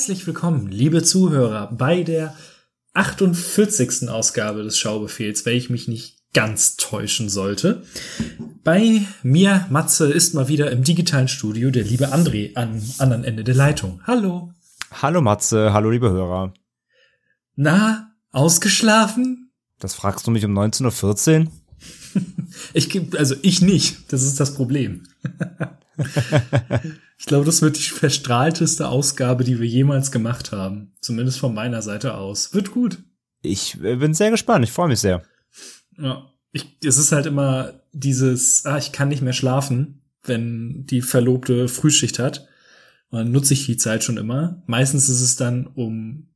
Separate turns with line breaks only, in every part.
Herzlich willkommen, liebe Zuhörer, bei der 48. Ausgabe des Schaubefehls, wenn ich mich nicht ganz täuschen sollte. Bei mir, Matze, ist mal wieder im digitalen Studio der liebe André am anderen Ende der Leitung. Hallo.
Hallo Matze, hallo liebe Hörer.
Na, ausgeschlafen?
Das fragst du mich um 19.14 Uhr?
ich, also ich nicht, das ist das Problem. ich glaube, das wird die verstrahlteste Ausgabe, die wir jemals gemacht haben. Zumindest von meiner Seite aus. Wird gut.
Ich äh, bin sehr gespannt. Ich freue mich sehr.
Ja. Ich, es ist halt immer dieses, ah, ich kann nicht mehr schlafen, wenn die Verlobte Frühschicht hat. Und dann nutze ich die Zeit schon immer. Meistens ist es dann, um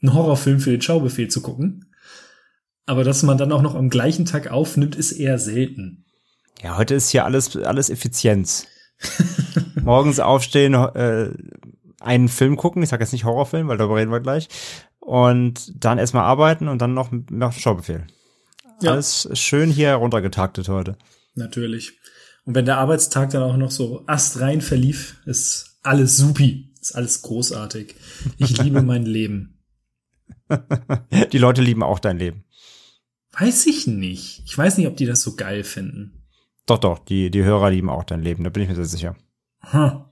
einen Horrorfilm für den Schaubefehl zu gucken. Aber dass man dann auch noch am gleichen Tag aufnimmt, ist eher selten.
Ja, heute ist hier alles, alles Effizienz. Morgens aufstehen, äh, einen Film gucken, ich sage jetzt nicht Horrorfilm, weil darüber reden wir gleich, und dann erstmal arbeiten und dann noch noch Schaubefehl. Ja. Alles schön hier runtergetaktet heute.
Natürlich. Und wenn der Arbeitstag dann auch noch so astrein verlief, ist alles supi, ist alles großartig. Ich liebe mein Leben.
Die Leute lieben auch dein Leben.
Weiß ich nicht. Ich weiß nicht, ob die das so geil finden.
Doch, doch, die, die Hörer lieben auch dein Leben, da bin ich mir sehr sicher.
Hm.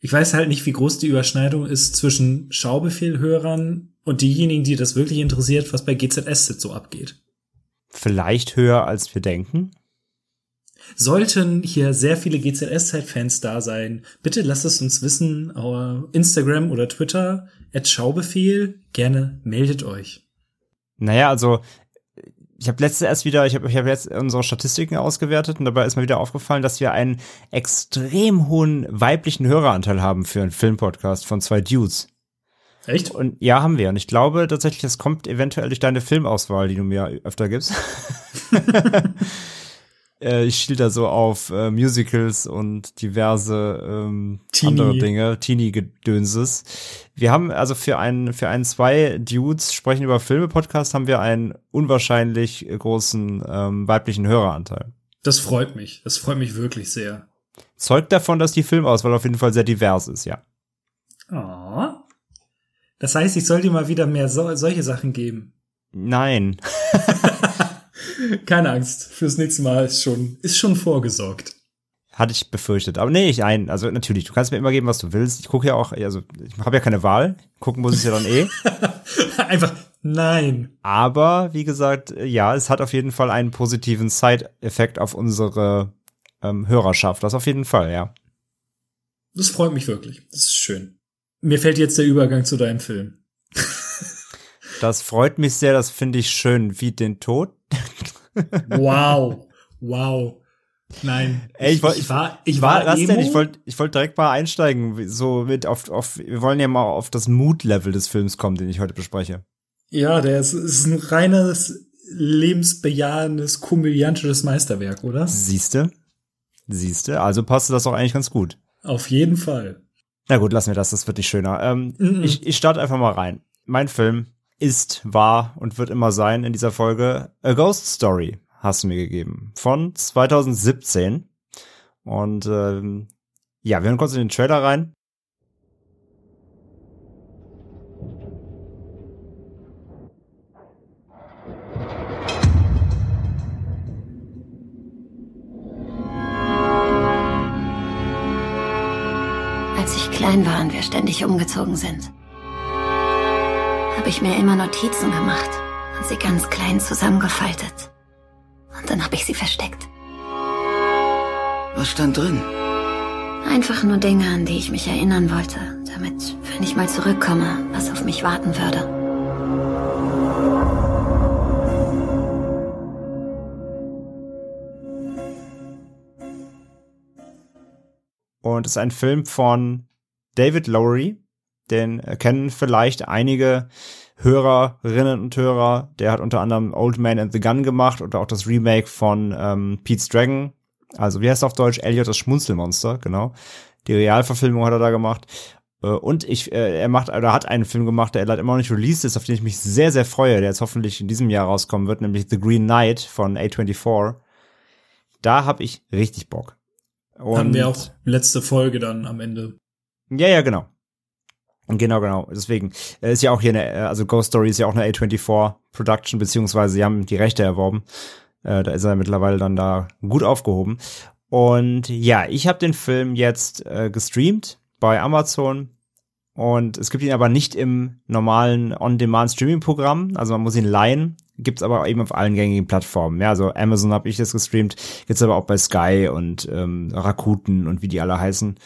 Ich weiß halt nicht, wie groß die Überschneidung ist zwischen Schaubefehlhörern und diejenigen, die das wirklich interessiert, was bei GZSZ so abgeht.
Vielleicht höher, als wir denken.
Sollten hier sehr viele GZSZ-Fans da sein, bitte lasst es uns wissen. Instagram oder Twitter, at Schaubefehl, gerne meldet euch.
Naja, also ich habe letzte erst wieder, ich habe ich hab jetzt unsere Statistiken ausgewertet und dabei ist mir wieder aufgefallen, dass wir einen extrem hohen weiblichen Höreranteil haben für einen Filmpodcast von zwei Dudes.
Echt?
Und ja, haben wir. Und ich glaube tatsächlich, das kommt eventuell durch deine Filmauswahl, die du mir öfter gibst. äh, ich schiel da so auf äh, Musicals und diverse ähm, andere Dinge, Teenie-Gedönses. Wir haben also für einen, für einen zwei Dudes sprechen über Filme-Podcast haben wir einen unwahrscheinlich großen ähm, weiblichen Höreranteil.
Das freut mich. Das freut mich wirklich sehr.
Zeugt davon, dass die Filmauswahl auf jeden Fall sehr divers ist, ja.
Oh. Das heißt, ich soll dir mal wieder mehr so solche Sachen geben.
Nein.
Keine Angst, fürs nächste Mal ist schon, ist schon vorgesorgt.
Hatte ich befürchtet. Aber nee, ich ein. Also natürlich, du kannst mir immer geben, was du willst. Ich gucke ja auch, also ich habe ja keine Wahl. Gucken muss ich ja dann eh.
Einfach nein.
Aber wie gesagt, ja, es hat auf jeden Fall einen positiven Side-Effekt auf unsere ähm, Hörerschaft. Das auf jeden Fall, ja.
Das freut mich wirklich. Das ist schön. Mir fällt jetzt der Übergang zu deinem Film.
das freut mich sehr, das finde ich schön. Wie den Tod?
wow. Wow. Nein.
Ey, ich, wollt, ich war, ich war, was denn? Ich wollte, ich wollte direkt mal einsteigen, so mit auf, auf, wir wollen ja mal auf das Mood-Level des Films kommen, den ich heute bespreche.
Ja, der ist, ist ein reines, lebensbejahendes, komödiantisches Meisterwerk, oder?
Siehste? Siehste? Also passte das auch eigentlich ganz gut.
Auf jeden Fall.
Na gut, lassen wir das, das wird nicht schöner. Ähm, mm -mm. Ich, ich starte einfach mal rein. Mein Film ist, war und wird immer sein in dieser Folge A Ghost Story hast du mir gegeben. Von 2017. Und ähm, ja, wir hören kurz in den Trailer rein.
Als ich klein war und wir ständig umgezogen sind, habe ich mir immer Notizen gemacht und sie ganz klein zusammengefaltet. Und dann habe ich sie versteckt.
Was stand drin?
Einfach nur Dinge, an die ich mich erinnern wollte, damit, wenn ich mal zurückkomme, was auf mich warten würde.
Und es ist ein Film von David Lowery. Den kennen vielleicht einige Hörerinnen und Hörer. Der hat unter anderem Old Man and the Gun gemacht oder auch das Remake von ähm, Pete's Dragon. Also wie heißt es auf Deutsch? Elliot das Schmunzelmonster, genau. Die Realverfilmung hat er da gemacht. Äh, und ich, äh, er macht oder hat einen Film gemacht, der leider immer noch nicht released ist, auf den ich mich sehr, sehr freue, der jetzt hoffentlich in diesem Jahr rauskommen wird, nämlich The Green Knight von A24. Da habe ich richtig Bock.
Und Haben wir auch letzte Folge dann am Ende.
Ja, ja, genau. Genau, genau. Deswegen äh, ist ja auch hier eine, äh, also Ghost Story ist ja auch eine A24 Production, beziehungsweise sie haben die Rechte erworben. Äh, da ist er mittlerweile dann da gut aufgehoben. Und ja, ich habe den Film jetzt äh, gestreamt bei Amazon und es gibt ihn aber nicht im normalen On-Demand-Streaming-Programm. Also man muss ihn leihen. Gibt's aber eben auf allen gängigen Plattformen. Ja, also Amazon habe ich das gestreamt. Gibt's aber auch bei Sky und ähm, Rakuten und wie die alle heißen.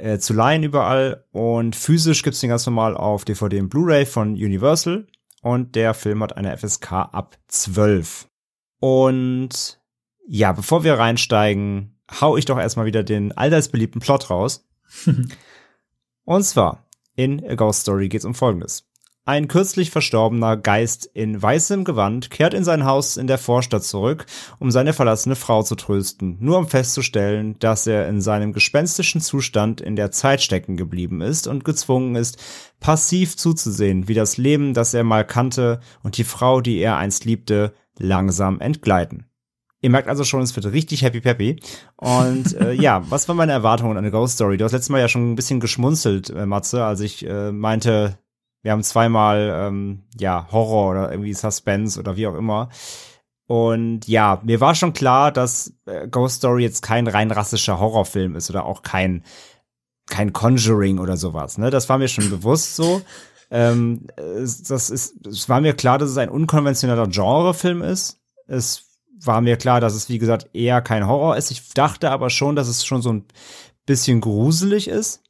Äh, zu leihen überall. Und physisch gibt's den ganz normal auf DVD und Blu-ray von Universal. Und der Film hat eine FSK ab 12. Und ja, bevor wir reinsteigen, hau ich doch erstmal wieder den allseits beliebten Plot raus. Und zwar, in A Ghost Story geht es um Folgendes. Ein kürzlich verstorbener Geist in weißem Gewand kehrt in sein Haus in der Vorstadt zurück, um seine verlassene Frau zu trösten, nur um festzustellen, dass er in seinem gespenstischen Zustand in der Zeit stecken geblieben ist und gezwungen ist, passiv zuzusehen, wie das Leben, das er mal kannte und die Frau, die er einst liebte, langsam entgleiten. Ihr merkt also schon, es wird richtig happy peppy. Und äh, ja, was waren meine Erwartungen an eine Ghost Story? Du hast letztes Mal ja schon ein bisschen geschmunzelt, äh, Matze, als ich äh, meinte, wir haben zweimal ähm, ja Horror oder irgendwie Suspense oder wie auch immer. Und ja, mir war schon klar, dass äh, Ghost Story jetzt kein rein rassischer Horrorfilm ist oder auch kein kein Conjuring oder sowas. Ne, das war mir schon bewusst so. Ähm, das ist, es war mir klar, dass es ein unkonventioneller Genrefilm ist. Es war mir klar, dass es, wie gesagt, eher kein Horror ist. Ich dachte aber schon, dass es schon so ein bisschen gruselig ist.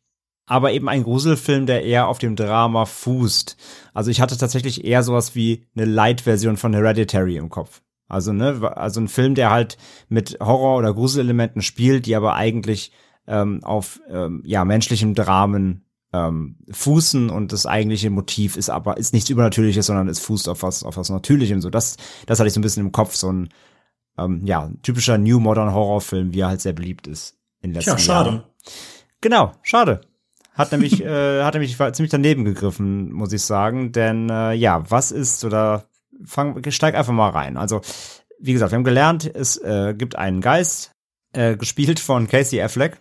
Aber eben ein Gruselfilm, der eher auf dem Drama fußt. Also ich hatte tatsächlich eher sowas wie eine Light-Version von Hereditary im Kopf. Also, ne, also ein Film, der halt mit Horror- oder Gruselelementen spielt, die aber eigentlich ähm, auf ähm, ja, menschlichem Dramen ähm, fußen und das eigentliche Motiv ist aber ist nichts Übernatürliches, sondern es fußt auf was auf was Natürlichem. So das das hatte ich so ein bisschen im Kopf, so ein ähm, ja, typischer New Modern Horrorfilm, wie er halt sehr beliebt ist in letzten Ja, schade. Jahren. Genau, schade. Hat nämlich, äh, hat nämlich ziemlich daneben gegriffen, muss ich sagen. Denn äh, ja, was ist oder fang, steig einfach mal rein. Also, wie gesagt, wir haben gelernt, es äh, gibt einen Geist, äh, gespielt von Casey Affleck,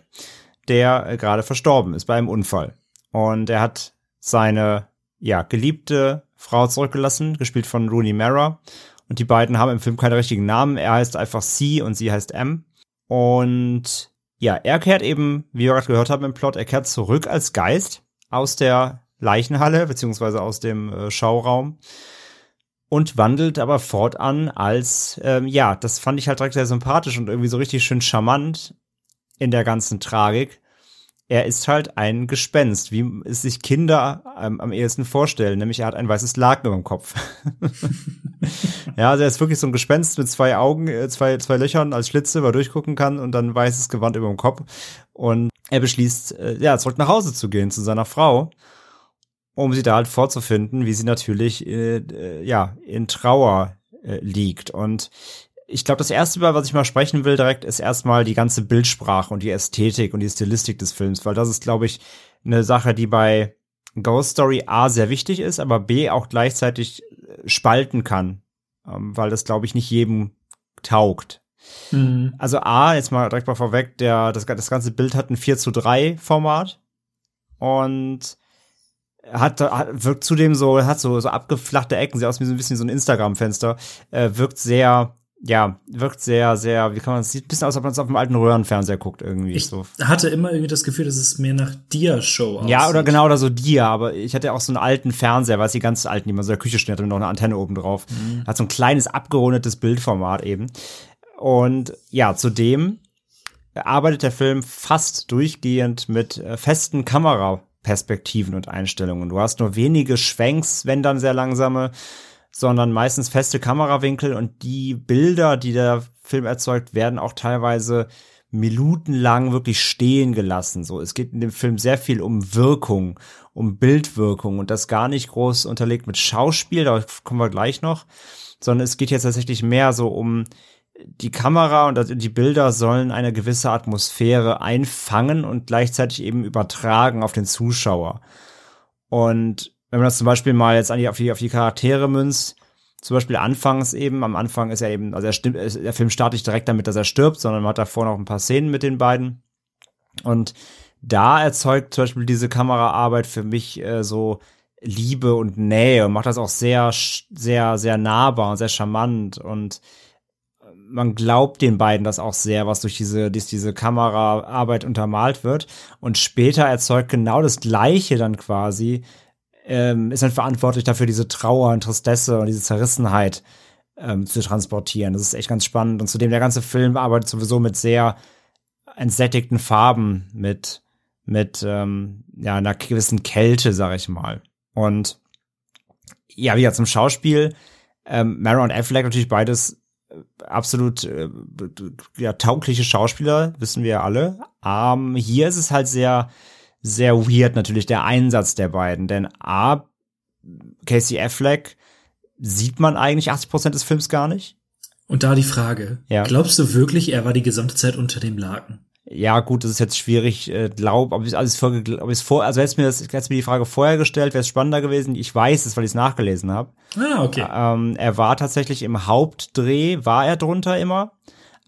der äh, gerade verstorben ist bei einem Unfall. Und er hat seine ja, geliebte Frau zurückgelassen, gespielt von Rooney Mara. Und die beiden haben im Film keine richtigen Namen. Er heißt einfach C und sie heißt M. Und ja, er kehrt eben, wie wir gerade gehört haben im Plot, er kehrt zurück als Geist aus der Leichenhalle, beziehungsweise aus dem äh, Schauraum und wandelt aber fortan als, ähm, ja, das fand ich halt direkt sehr sympathisch und irgendwie so richtig schön charmant in der ganzen Tragik, er ist halt ein Gespenst, wie es sich Kinder ähm, am ehesten vorstellen, nämlich er hat ein weißes Laken über dem Kopf. ja, also er ist wirklich so ein Gespenst mit zwei Augen, äh, zwei, zwei Löchern als Schlitze, wo er durchgucken kann und dann weißes Gewand über dem Kopf. Und er beschließt, äh, ja, zurück nach Hause zu gehen zu seiner Frau, um sie da halt vorzufinden, wie sie natürlich, äh, äh ja, in Trauer äh, liegt. Und ich glaube, das erste, über was ich mal sprechen will, direkt ist erstmal die ganze Bildsprache und die Ästhetik und die Stilistik des Films, weil das ist, glaube ich, eine Sache, die bei Ghost Story A sehr wichtig ist, aber B auch gleichzeitig äh, spalten kann, ähm, weil das, glaube ich, nicht jedem taugt. Mhm. Also A, jetzt mal direkt mal vorweg, der, das, das ganze Bild hat ein 4 zu 3 Format und hat, hat wirkt zudem so, hat so, so abgeflachte Ecken, sieht aus wie so ein bisschen so ein Instagram-Fenster, äh, wirkt sehr ja, wirkt sehr, sehr, wie kann man es, sieht ein bisschen aus, als ob man es auf dem alten Röhrenfernseher guckt irgendwie.
Ich
so.
hatte immer irgendwie das Gefühl, dass es mehr nach Dia-Show
aussieht. Ja, oder genau, oder so Dia, aber ich hatte auch so einen alten Fernseher, weil es die ganz alten, die man so in der Küche steht, hat noch eine Antenne oben drauf. Mhm. Hat so ein kleines, abgerundetes Bildformat eben. Und ja, zudem arbeitet der Film fast durchgehend mit äh, festen Kameraperspektiven und Einstellungen. Du hast nur wenige Schwenks, wenn dann sehr langsame sondern meistens feste Kamerawinkel und die Bilder, die der Film erzeugt, werden auch teilweise minutenlang wirklich stehen gelassen. So, es geht in dem Film sehr viel um Wirkung, um Bildwirkung und das gar nicht groß unterlegt mit Schauspiel, da kommen wir gleich noch, sondern es geht jetzt tatsächlich mehr so um die Kamera und die Bilder sollen eine gewisse Atmosphäre einfangen und gleichzeitig eben übertragen auf den Zuschauer. Und wenn man das zum Beispiel mal jetzt auf die, auf die Charaktere münzt, zum Beispiel anfangs eben, am Anfang ist er eben, also er stimmt, der Film startet nicht direkt damit, dass er stirbt, sondern man hat davor noch ein paar Szenen mit den beiden. Und da erzeugt zum Beispiel diese Kameraarbeit für mich äh, so Liebe und Nähe und macht das auch sehr, sehr, sehr nahbar und sehr charmant und man glaubt den beiden das auch sehr, was durch diese, diese Kameraarbeit untermalt wird. Und später erzeugt genau das Gleiche dann quasi, ähm, ist dann verantwortlich dafür, diese Trauer und Tristesse und diese Zerrissenheit ähm, zu transportieren. Das ist echt ganz spannend. Und zudem der ganze Film arbeitet sowieso mit sehr entsättigten Farben, mit, mit ähm, ja, einer gewissen Kälte, sag ich mal. Und ja, wieder zum Schauspiel. Ähm, Mara und Affleck natürlich beides absolut äh, ja, taugliche Schauspieler, wissen wir ja alle. Ähm, hier ist es halt sehr, sehr weird natürlich der Einsatz der beiden, denn A, Casey Affleck sieht man eigentlich 80 Prozent des Films gar nicht.
Und da die Frage, ja. glaubst du wirklich, er war die gesamte Zeit unter dem Laken?
ja, gut, das ist jetzt schwierig, äh, glaub, ob ich alles vor, ob ich vor, also hättest mir das, hättest mir die Frage vorher gestellt, wäre es spannender gewesen. Ich weiß es, weil ich es nachgelesen habe.
Ah, okay.
Ähm, er war tatsächlich im Hauptdreh, war er drunter immer,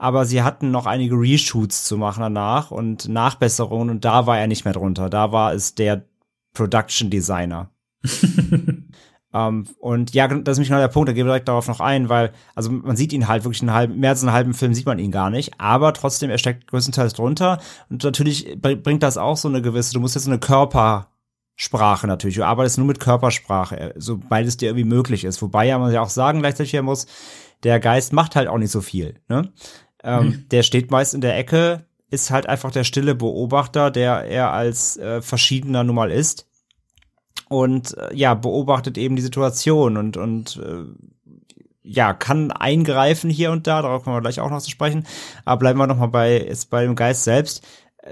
aber sie hatten noch einige Reshoots zu machen danach und Nachbesserungen und da war er nicht mehr drunter. Da war es der Production Designer. Um, ähm, und ja, das ist mich genau der Punkt, da gebe ich direkt darauf noch ein, weil, also man sieht ihn halt wirklich einen halben, mehr als einen halben Film sieht man ihn gar nicht, aber trotzdem, er steckt größtenteils drunter und natürlich bringt das auch so eine gewisse, du musst jetzt eine Körpersprache natürlich, du arbeitest nur mit Körpersprache, äh, sobald es dir irgendwie möglich ist, wobei ja man ja auch sagen gleichzeitig hier muss, der Geist macht halt auch nicht so viel, ne? Ähm, mhm. Der steht meist in der Ecke, ist halt einfach der stille Beobachter, der er als äh, verschiedener nun mal ist und äh, ja, beobachtet eben die Situation und, und äh, ja, kann eingreifen hier und da, darauf kommen wir gleich auch noch zu sprechen. Aber bleiben wir noch mal bei, ist bei dem Geist selbst.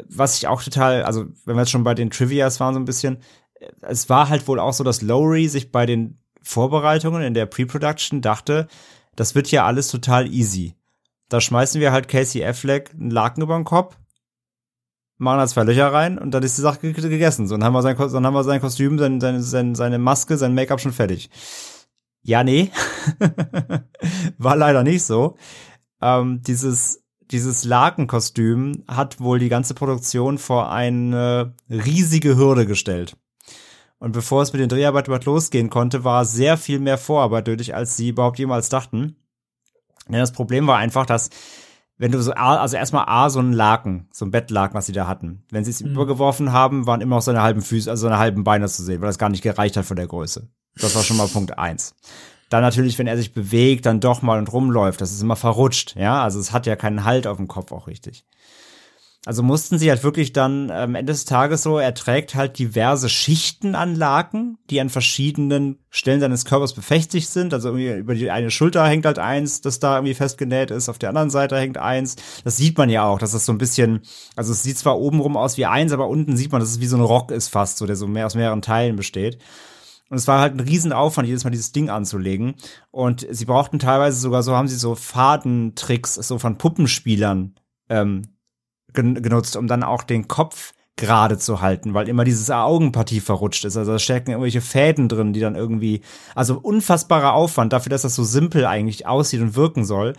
Was ich auch total, also wenn wir jetzt schon bei den Trivias waren so ein bisschen, es war halt wohl auch so, dass Lowry sich bei den Vorbereitungen in der Pre-Production dachte, das wird ja alles total easy. Da schmeißen wir halt Casey Affleck einen Laken über den Kopf machen da zwei Löcher rein und dann ist die Sache gegessen. So, dann haben wir sein, dann haben wir sein Kostüm, sein, sein, sein, seine Maske, sein Make-up schon fertig. Ja, nee. War leider nicht so. Ähm, dieses, dieses Lakenkostüm hat wohl die ganze Produktion vor eine riesige Hürde gestellt. Und bevor es mit den Dreharbeiten losgehen konnte, war sehr viel mehr Vorarbeit nötig, als sie überhaupt jemals dachten. Denn das Problem war einfach, dass wenn du so, also erstmal A, so ein Laken, so ein Bettlaken, was sie da hatten. Wenn sie es mhm. übergeworfen haben, waren immer noch so eine halben Füße, also so eine halben Beine zu sehen, weil das gar nicht gereicht hat von der Größe. Das war schon mal Punkt eins. Dann natürlich, wenn er sich bewegt, dann doch mal und rumläuft, das ist immer verrutscht, ja, also es hat ja keinen Halt auf dem Kopf auch richtig. Also mussten sie halt wirklich dann am Ende des Tages so, er trägt halt diverse Schichten an Laken, die an verschiedenen Stellen seines Körpers befestigt sind. Also irgendwie über die eine Schulter hängt halt eins, das da irgendwie festgenäht ist, auf der anderen Seite hängt eins. Das sieht man ja auch, dass das so ein bisschen, also es sieht zwar obenrum aus wie eins, aber unten sieht man, dass es wie so ein Rock ist fast, so der so mehr aus mehreren Teilen besteht. Und es war halt ein Riesenaufwand, jedes Mal dieses Ding anzulegen. Und sie brauchten teilweise sogar so, haben sie so Fadentricks so von Puppenspielern ähm, genutzt, um dann auch den Kopf gerade zu halten, weil immer dieses Augenpartie verrutscht ist. Also da stecken irgendwelche Fäden drin, die dann irgendwie, also unfassbarer Aufwand dafür, dass das so simpel eigentlich aussieht und wirken soll,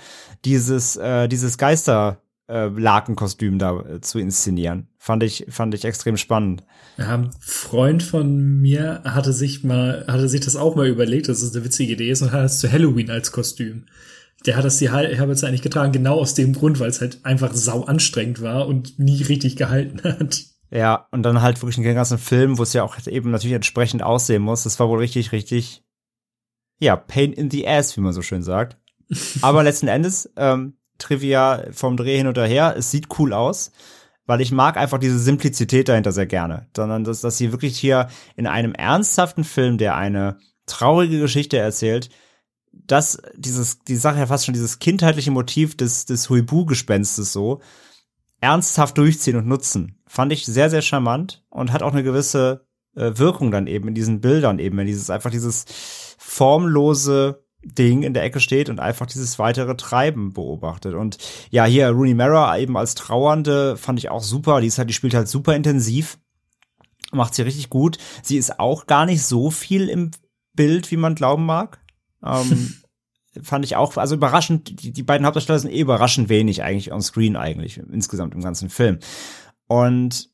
dieses, äh, dieses Geister äh, Lakenkostüm da äh, zu inszenieren. Fand ich, fand ich extrem spannend.
Ja, ein Freund von mir hatte sich mal, hatte sich das auch mal überlegt, dass es eine witzige Idee ist und hat es zu Halloween als Kostüm der hat das die Herberts eigentlich getragen, genau aus dem Grund, weil es halt einfach sau anstrengend war und nie richtig gehalten hat.
Ja, und dann halt wirklich einen ganzen Film, wo es ja auch eben natürlich entsprechend aussehen muss. Das war wohl richtig, richtig, ja, pain in the ass, wie man so schön sagt. Aber letzten Endes, ähm, Trivia vom Dreh hin und her, es sieht cool aus, weil ich mag einfach diese Simplizität dahinter sehr gerne. Sondern, dass, dass sie wirklich hier in einem ernsthaften Film, der eine traurige Geschichte erzählt, das, dieses, die Sache ja fast schon dieses kindheitliche Motiv des, des Huibu-Gespenstes so, ernsthaft durchziehen und nutzen. Fand ich sehr, sehr charmant und hat auch eine gewisse äh, Wirkung dann eben in diesen Bildern eben, wenn dieses einfach dieses formlose Ding in der Ecke steht und einfach dieses weitere Treiben beobachtet. Und ja, hier Rooney Mara eben als Trauernde fand ich auch super. Die ist halt, die spielt halt super intensiv, macht sie richtig gut. Sie ist auch gar nicht so viel im Bild, wie man glauben mag. Ähm, fand ich auch, also überraschend, die, die beiden Hauptdarsteller sind eh überraschend wenig eigentlich on screen eigentlich, insgesamt im ganzen Film. Und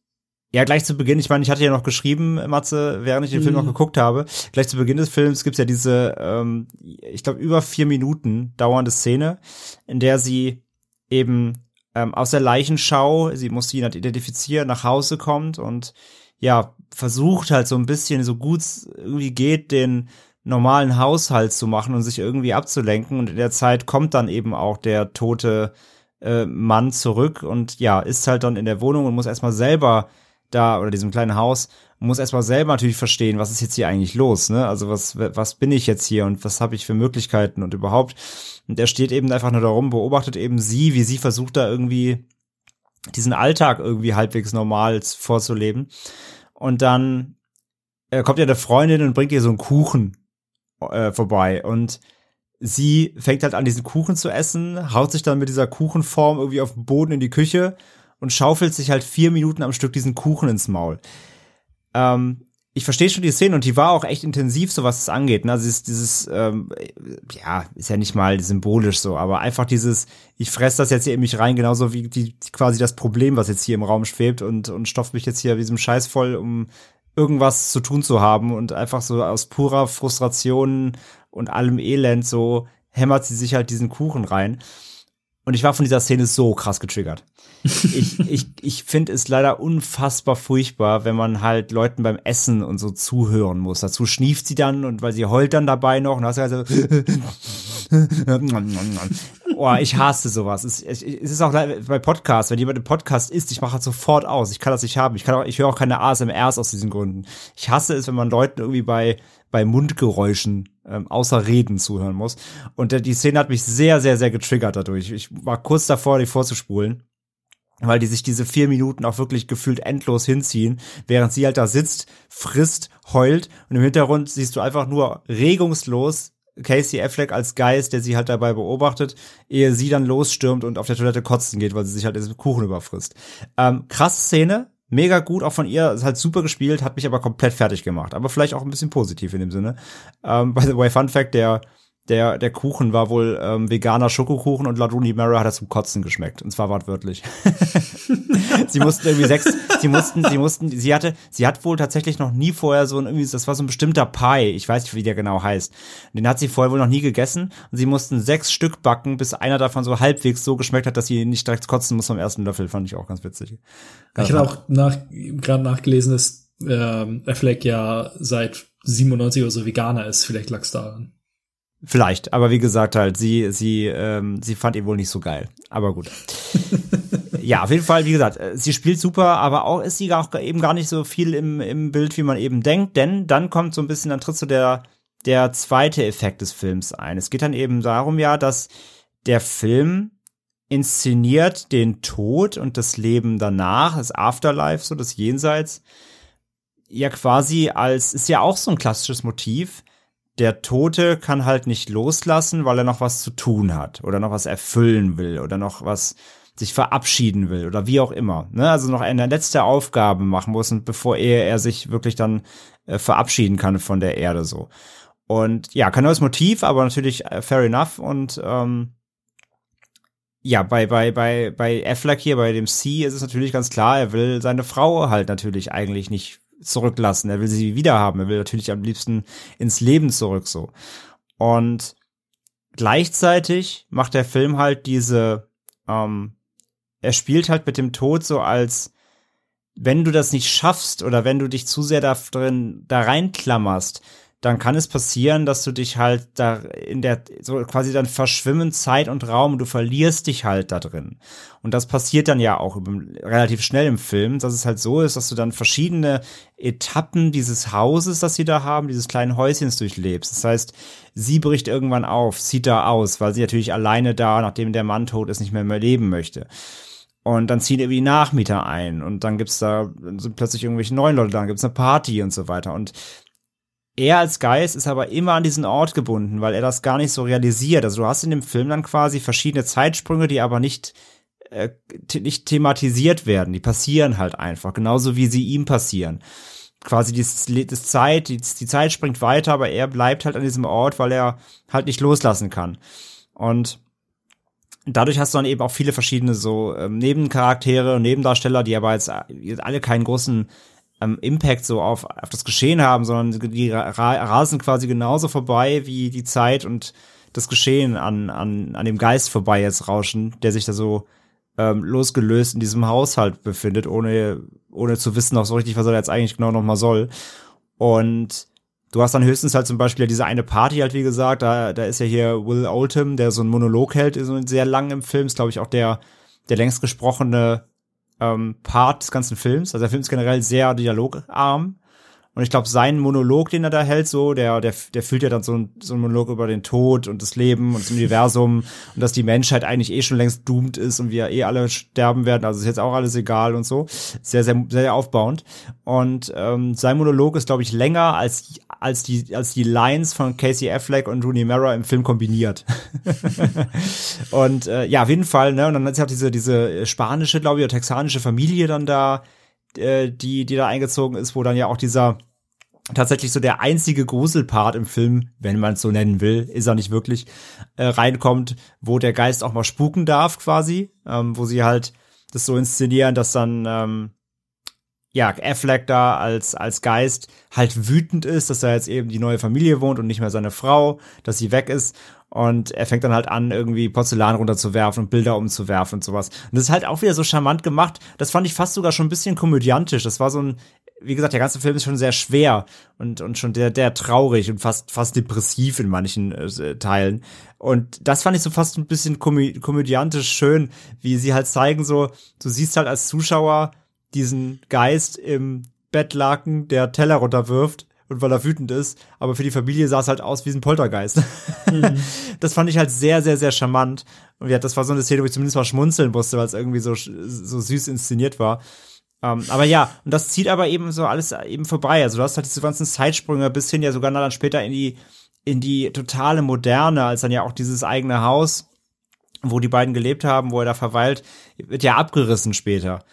ja, gleich zu Beginn, ich meine, ich hatte ja noch geschrieben, Matze, während ich den Film noch mhm. geguckt habe, gleich zu Beginn des Films gibt's ja diese, ähm, ich glaube, über vier Minuten dauernde Szene, in der sie eben ähm, aus der Leichenschau, sie muss ihn halt identifizieren, nach Hause kommt und ja, versucht halt so ein bisschen, so gut es irgendwie geht, den normalen Haushalt zu machen und sich irgendwie abzulenken. Und in der Zeit kommt dann eben auch der tote äh, Mann zurück und ja, ist halt dann in der Wohnung und muss erstmal selber da oder diesem kleinen Haus muss erstmal selber natürlich verstehen, was ist jetzt hier eigentlich los, ne? Also was was bin ich jetzt hier und was habe ich für Möglichkeiten und überhaupt. Und er steht eben einfach nur darum, beobachtet eben sie, wie sie versucht da irgendwie diesen Alltag irgendwie halbwegs normal vorzuleben. Und dann äh, kommt ja der Freundin und bringt ihr so einen Kuchen äh, vorbei und sie fängt halt an, diesen Kuchen zu essen, haut sich dann mit dieser Kuchenform irgendwie auf den Boden in die Küche und schaufelt sich halt vier Minuten am Stück diesen Kuchen ins Maul. Ähm, ich verstehe schon die Szene und die war auch echt intensiv, so was es angeht. Ne? Also dieses, dieses ähm, ja, ist ja nicht mal symbolisch so, aber einfach dieses, ich fress das jetzt hier in mich rein, genauso wie die, quasi das Problem, was jetzt hier im Raum schwebt und, und stopft mich jetzt hier wie diesem Scheiß voll, um irgendwas zu tun zu haben und einfach so aus purer Frustration und allem Elend so hämmert sie sich halt diesen Kuchen rein. Und ich war von dieser Szene so krass getriggert. ich ich, ich finde es leider unfassbar furchtbar, wenn man halt Leuten beim Essen und so zuhören muss. Dazu schnieft sie dann und weil sie heult dann dabei noch und hast also Oh, ich hasse sowas. Es, es, ist auch bei Podcasts, wenn jemand im Podcast isst, ich mache das sofort aus. Ich kann das nicht haben. Ich kann auch, ich höre auch keine ASMRs aus diesen Gründen. Ich hasse es, wenn man Leuten irgendwie bei bei Mundgeräuschen ähm, außer Reden zuhören muss. Und äh, die Szene hat mich sehr, sehr, sehr getriggert dadurch. Ich war kurz davor, die vorzuspulen weil die sich diese vier Minuten auch wirklich gefühlt endlos hinziehen, während sie halt da sitzt, frisst, heult und im Hintergrund siehst du einfach nur regungslos Casey Affleck als Geist, der sie halt dabei beobachtet, ehe sie dann losstürmt und auf der Toilette kotzen geht, weil sie sich halt diesen Kuchen überfrisst. Ähm, krasse Szene, mega gut, auch von ihr, ist halt super gespielt, hat mich aber komplett fertig gemacht. Aber vielleicht auch ein bisschen positiv in dem Sinne. Ähm, by the way, Fun Fact, der der, der Kuchen war wohl ähm, veganer Schokokuchen und Rooney Mara hat er zum Kotzen geschmeckt. Und zwar wortwörtlich. sie mussten irgendwie sechs, sie mussten, sie mussten, sie hatte, sie hat wohl tatsächlich noch nie vorher so ein, irgendwie, das war so ein bestimmter Pie, ich weiß nicht, wie der genau heißt. Den hat sie vorher wohl noch nie gegessen und sie mussten sechs Stück backen, bis einer davon so halbwegs so geschmeckt hat, dass sie nicht direkt kotzen muss am ersten Löffel. Fand ich auch ganz witzig.
Ganz ich habe auch nach, gerade nachgelesen, dass ähm, Affleck ja seit 97 oder so Veganer ist. Vielleicht lag's daran.
Vielleicht, aber wie gesagt halt, sie, sie, ähm, sie fand ihn wohl nicht so geil. Aber gut. ja, auf jeden Fall, wie gesagt, äh, sie spielt super, aber auch ist sie auch eben gar nicht so viel im, im Bild, wie man eben denkt, denn dann kommt so ein bisschen, dann tritt so der, der zweite Effekt des Films ein. Es geht dann eben darum ja, dass der Film inszeniert den Tod und das Leben danach, das Afterlife, so das Jenseits, ja quasi als, ist ja auch so ein klassisches Motiv, der Tote kann halt nicht loslassen, weil er noch was zu tun hat oder noch was erfüllen will oder noch was sich verabschieden will oder wie auch immer. Ne? Also noch eine letzte Aufgabe machen muss und bevor er, er sich wirklich dann äh, verabschieden kann von der Erde so. Und ja, kein neues Motiv, aber natürlich äh, fair enough und ähm, ja, bei, bei, bei, bei Affleck hier, bei dem C ist es natürlich ganz klar, er will seine Frau halt natürlich eigentlich nicht zurücklassen. Er will sie wiederhaben. Er will natürlich am liebsten ins Leben zurück so. Und gleichzeitig macht der Film halt diese, ähm, er spielt halt mit dem Tod so als, wenn du das nicht schaffst oder wenn du dich zu sehr da drin, da reinklammerst, dann kann es passieren, dass du dich halt da in der, so quasi dann verschwimmen Zeit und Raum und du verlierst dich halt da drin. Und das passiert dann ja auch relativ schnell im Film, dass es halt so ist, dass du dann verschiedene Etappen dieses Hauses, das sie da haben, dieses kleinen Häuschens durchlebst. Das heißt, sie bricht irgendwann auf, zieht da aus, weil sie natürlich alleine da, nachdem der Mann tot ist, nicht mehr mehr leben möchte. Und dann ziehen irgendwie Nachmieter ein und dann gibt's da sind plötzlich irgendwelche neuen Leute da, dann gibt's eine Party und so weiter. Und er als Geist ist aber immer an diesen Ort gebunden, weil er das gar nicht so realisiert. Also du hast in dem Film dann quasi verschiedene Zeitsprünge, die aber nicht äh, nicht thematisiert werden. Die passieren halt einfach, genauso wie sie ihm passieren. Quasi die, das Zeit, die, die Zeit springt weiter, aber er bleibt halt an diesem Ort, weil er halt nicht loslassen kann. Und dadurch hast du dann eben auch viele verschiedene so ähm, Nebencharaktere und Nebendarsteller, die aber jetzt alle keinen großen ähm, Impact so auf, auf das Geschehen haben, sondern die ra rasen quasi genauso vorbei, wie die Zeit und das Geschehen an, an, an dem Geist vorbei jetzt rauschen, der sich da so ähm, losgelöst in diesem Haushalt befindet, ohne, ohne zu wissen auch so richtig, was er jetzt eigentlich genau nochmal soll. Und Du hast dann höchstens halt zum Beispiel diese eine Party halt, wie gesagt, da, da ist ja hier Will Oldham, der so einen Monolog hält, so sehr lang im Film, ist glaube ich auch der, der längst gesprochene ähm, Part des ganzen Films. Also der Film ist generell sehr dialogarm. Und ich glaube, sein Monolog, den er da hält, so, der, der, der fühlt ja dann so ein, so ein Monolog über den Tod und das Leben und das Universum und dass die Menschheit eigentlich eh schon längst doomed ist und wir eh alle sterben werden. Also ist jetzt auch alles egal und so. Sehr, sehr, sehr aufbauend. Und ähm, sein Monolog ist, glaube ich, länger als, als, die, als die Lines von Casey Affleck und Rooney Mara im Film kombiniert. und äh, ja, auf jeden Fall, ne? Und dann ist ja auch diese, diese spanische, glaube ich, oder texanische Familie dann da, äh, die, die da eingezogen ist, wo dann ja auch dieser tatsächlich so der einzige Gruselpart im Film, wenn man es so nennen will, ist er nicht wirklich, äh, reinkommt, wo der Geist auch mal spuken darf quasi, ähm, wo sie halt das so inszenieren, dass dann ähm, ja, Affleck da als, als Geist halt wütend ist, dass er jetzt eben die neue Familie wohnt und nicht mehr seine Frau, dass sie weg ist. Und er fängt dann halt an, irgendwie Porzellan runterzuwerfen und Bilder umzuwerfen und sowas. Und das ist halt auch wieder so charmant gemacht. Das fand ich fast sogar schon ein bisschen komödiantisch. Das war so ein, wie gesagt, der ganze Film ist schon sehr schwer und, und schon der, der traurig und fast, fast depressiv in manchen äh, Teilen. Und das fand ich so fast ein bisschen komö komödiantisch schön, wie sie halt zeigen, so, du siehst halt als Zuschauer diesen Geist im Bettlaken, der Teller runterwirft und weil er wütend ist, aber für die Familie sah es halt aus wie ein Poltergeist. Mhm. Das fand ich halt sehr, sehr, sehr charmant. Und ja, das war so eine Szene, wo ich zumindest mal schmunzeln musste, weil es irgendwie so, so süß inszeniert war. Ähm, aber ja, und das zieht aber eben so alles eben vorbei. Also du hast halt diese ganzen Zeitsprünge bis hin ja sogar dann später in die, in die totale Moderne, als dann ja auch dieses eigene Haus, wo die beiden gelebt haben, wo er da verweilt, wird ja abgerissen später.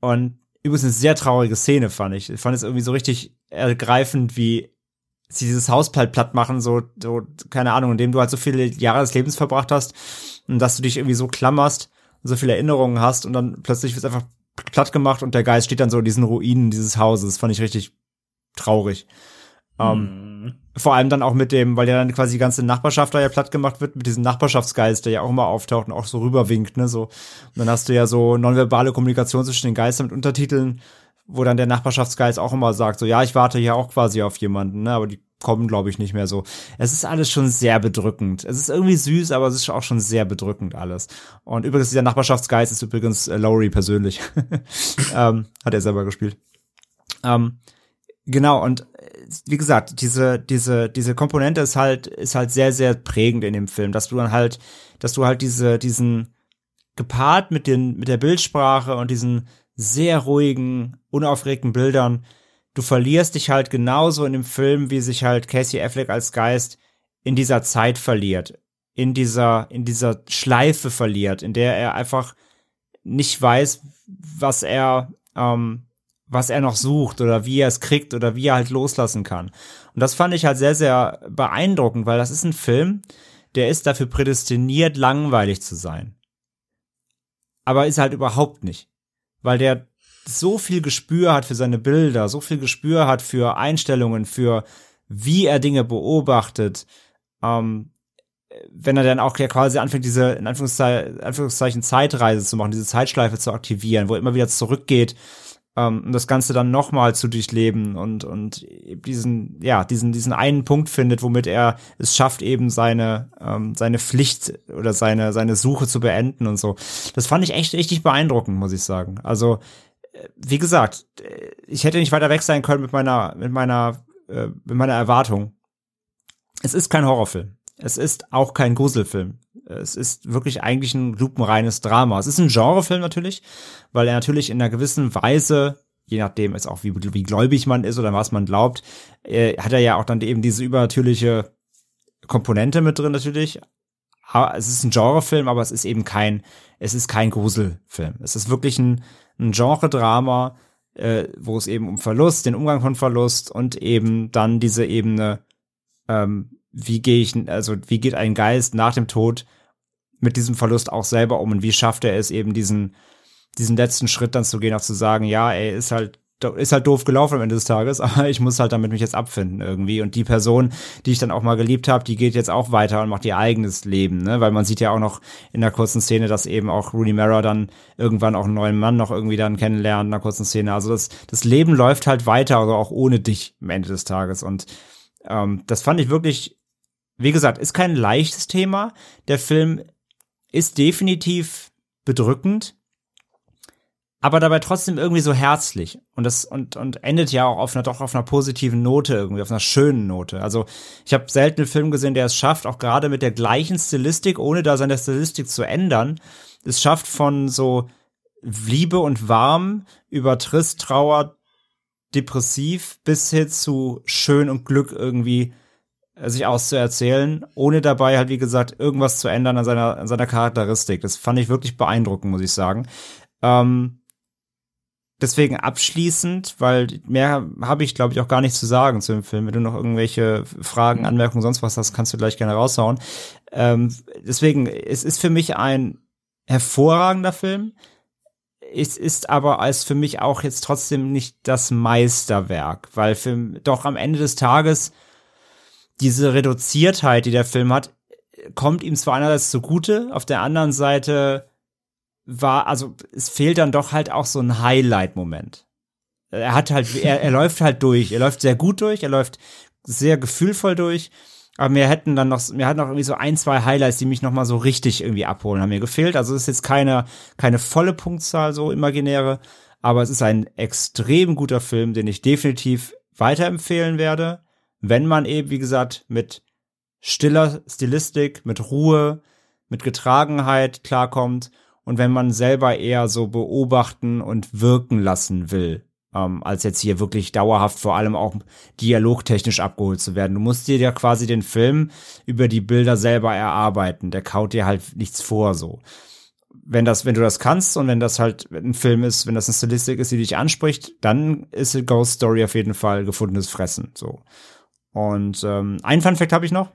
Und übrigens eine sehr traurige Szene, fand ich. Ich fand es irgendwie so richtig ergreifend, wie sie dieses Haus halt platt machen, so, so, keine Ahnung, indem du halt so viele Jahre des Lebens verbracht hast und dass du dich irgendwie so klammerst so viele Erinnerungen hast und dann plötzlich wird einfach platt gemacht und der Geist steht dann so in diesen Ruinen dieses Hauses. Das fand ich richtig traurig. Ähm, hm. Vor allem dann auch mit dem, weil ja dann quasi die ganze Nachbarschaft da ja platt gemacht wird, mit diesem Nachbarschaftsgeist, der ja auch immer auftaucht und auch so rüberwinkt, ne, so. Und dann hast du ja so nonverbale Kommunikation zwischen den Geistern mit Untertiteln, wo dann der Nachbarschaftsgeist auch immer sagt, so, ja, ich warte hier auch quasi auf jemanden, ne, aber die kommen, glaube ich, nicht mehr so. Es ist alles schon sehr bedrückend. Es ist irgendwie süß, aber es ist auch schon sehr bedrückend alles. Und übrigens, dieser Nachbarschaftsgeist ist übrigens äh, Lowry persönlich. ähm, hat er selber gespielt. Ähm, genau, und äh, wie gesagt, diese, diese, diese Komponente ist halt, ist halt sehr, sehr prägend in dem Film, dass du dann halt, dass du halt diese, diesen, gepaart mit den, mit der Bildsprache und diesen sehr ruhigen, unaufgeregten Bildern, du verlierst dich halt genauso in dem Film, wie sich halt Casey Affleck als Geist in dieser Zeit verliert, in dieser, in dieser Schleife verliert, in der er einfach nicht weiß, was er, ähm, was er noch sucht oder wie er es kriegt oder wie er halt loslassen kann. Und das fand ich halt sehr, sehr beeindruckend, weil das ist ein Film, der ist dafür prädestiniert, langweilig zu sein. Aber ist halt überhaupt nicht. Weil der so viel Gespür hat für seine Bilder, so viel Gespür hat für Einstellungen, für wie er Dinge beobachtet, ähm, wenn er dann auch ja quasi anfängt, diese in Anführungszeichen, Anführungszeichen Zeitreise zu machen, diese Zeitschleife zu aktivieren, wo er immer wieder zurückgeht, ähm, um das Ganze dann nochmal zu durchleben und, und diesen, ja, diesen, diesen einen Punkt findet, womit er es schafft, eben seine, ähm, seine Pflicht oder seine, seine Suche zu beenden und so. Das fand ich echt richtig beeindruckend, muss ich sagen. Also, wie gesagt, ich hätte nicht weiter weg sein können mit meiner, mit meiner, äh, mit meiner Erwartung. Es ist kein Horrorfilm. Es ist auch kein Gruselfilm. Es ist wirklich eigentlich ein lupenreines Drama. Es ist ein Genrefilm natürlich, weil er natürlich in einer gewissen Weise, je nachdem ist auch wie, wie gläubig man ist oder was man glaubt, äh, hat er ja auch dann eben diese übernatürliche Komponente mit drin natürlich. Es ist ein Genrefilm, aber es ist eben kein, es ist kein Gruselfilm. Es ist wirklich ein, ein Genre-Drama, äh, wo es eben um Verlust, den Umgang von Verlust und eben dann diese Ebene, ähm, wie gehe ich, also wie geht ein Geist nach dem Tod mit diesem Verlust auch selber um und wie schafft er es eben diesen, diesen letzten Schritt dann zu gehen, auch zu sagen, ja, ey, ist halt ist halt doof gelaufen am Ende des Tages, aber ich muss halt damit mich jetzt abfinden irgendwie. Und die Person, die ich dann auch mal geliebt habe, die geht jetzt auch weiter und macht ihr eigenes Leben, ne? Weil man sieht ja auch noch in der kurzen Szene, dass eben auch Rooney Mara dann irgendwann auch einen neuen Mann noch irgendwie dann kennenlernt in der kurzen Szene. Also das, das Leben läuft halt weiter, also auch ohne dich am Ende des Tages. Und ähm, das fand ich wirklich, wie gesagt, ist kein leichtes Thema. Der Film ist definitiv bedrückend aber dabei trotzdem irgendwie so herzlich und das und und endet ja auch auf einer doch auf einer positiven Note irgendwie auf einer schönen Note. Also ich habe selten einen Film gesehen, der es schafft, auch gerade mit der gleichen Stilistik, ohne da seine Stilistik zu ändern, es schafft von so Liebe und warm über Trist, Trauer, depressiv bis hin zu schön und Glück irgendwie äh, sich auszuerzählen, ohne dabei halt wie gesagt irgendwas zu ändern an seiner an seiner Charakteristik. Das fand ich wirklich beeindruckend, muss ich sagen. Ähm, deswegen abschließend, weil mehr habe ich, glaube ich, auch gar nicht zu sagen zu dem Film. Wenn du noch irgendwelche Fragen. Anmerkungen, sonst was hast, kannst du gleich gerne raushauen. Ähm, deswegen, es ist für mich ein hervorragender Film. Es ist aber als für mich auch jetzt trotzdem nicht das Meisterwerk, weil für, doch am Ende des Tages diese Reduziertheit, die der Film hat, kommt ihm zwar einerseits zugute, auf der anderen Seite war, also es fehlt dann doch halt auch so ein Highlight-Moment. Er hat halt, er, er läuft halt durch, er läuft sehr gut durch, er läuft sehr gefühlvoll durch. Aber mir hätten dann noch, mir hatten noch irgendwie so ein, zwei Highlights, die mich noch mal so richtig irgendwie abholen, haben mir gefehlt. Also es ist jetzt keine, keine volle Punktzahl, so imaginäre, aber es ist ein extrem guter Film, den ich definitiv weiterempfehlen werde, wenn man eben, wie gesagt, mit stiller Stilistik, mit Ruhe, mit Getragenheit klarkommt und wenn man selber eher so beobachten und wirken lassen will, ähm, als jetzt hier wirklich dauerhaft vor allem auch dialogtechnisch abgeholt zu werden. Du musst dir ja quasi den Film über die Bilder selber erarbeiten. Der kaut dir halt nichts vor so. Wenn das, wenn du das kannst und wenn das halt ein Film ist, wenn das eine Stilistik ist, die dich anspricht, dann ist Ghost Story auf jeden Fall gefundenes Fressen. So. Und ähm, ein Fun Fact habe ich noch.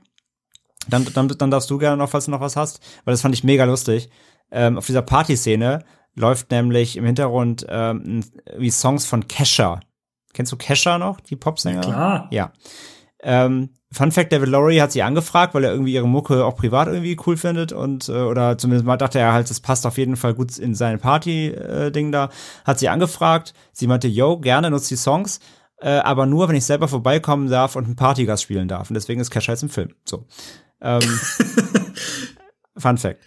Dann, dann, dann darfst du gerne noch, falls du noch was hast, weil das fand ich mega lustig ähm, auf dieser Partyszene läuft nämlich im Hintergrund ähm, wie Songs von Kesha. Kennst du Kesha noch, die Popsänger?
Ja, klar.
Ja. Ähm, Fun Fact, David Lowry hat sie angefragt, weil er irgendwie ihre Mucke auch privat irgendwie cool findet und äh, oder zumindest mal dachte er halt, das passt auf jeden Fall gut in sein Party-Ding äh, da. Hat sie angefragt, sie meinte, yo, gerne nutzt die Songs, äh, aber nur, wenn ich selber vorbeikommen darf und einen Partygast spielen darf. Und deswegen ist Kesha jetzt im Film. So. Ähm, Fun Fact.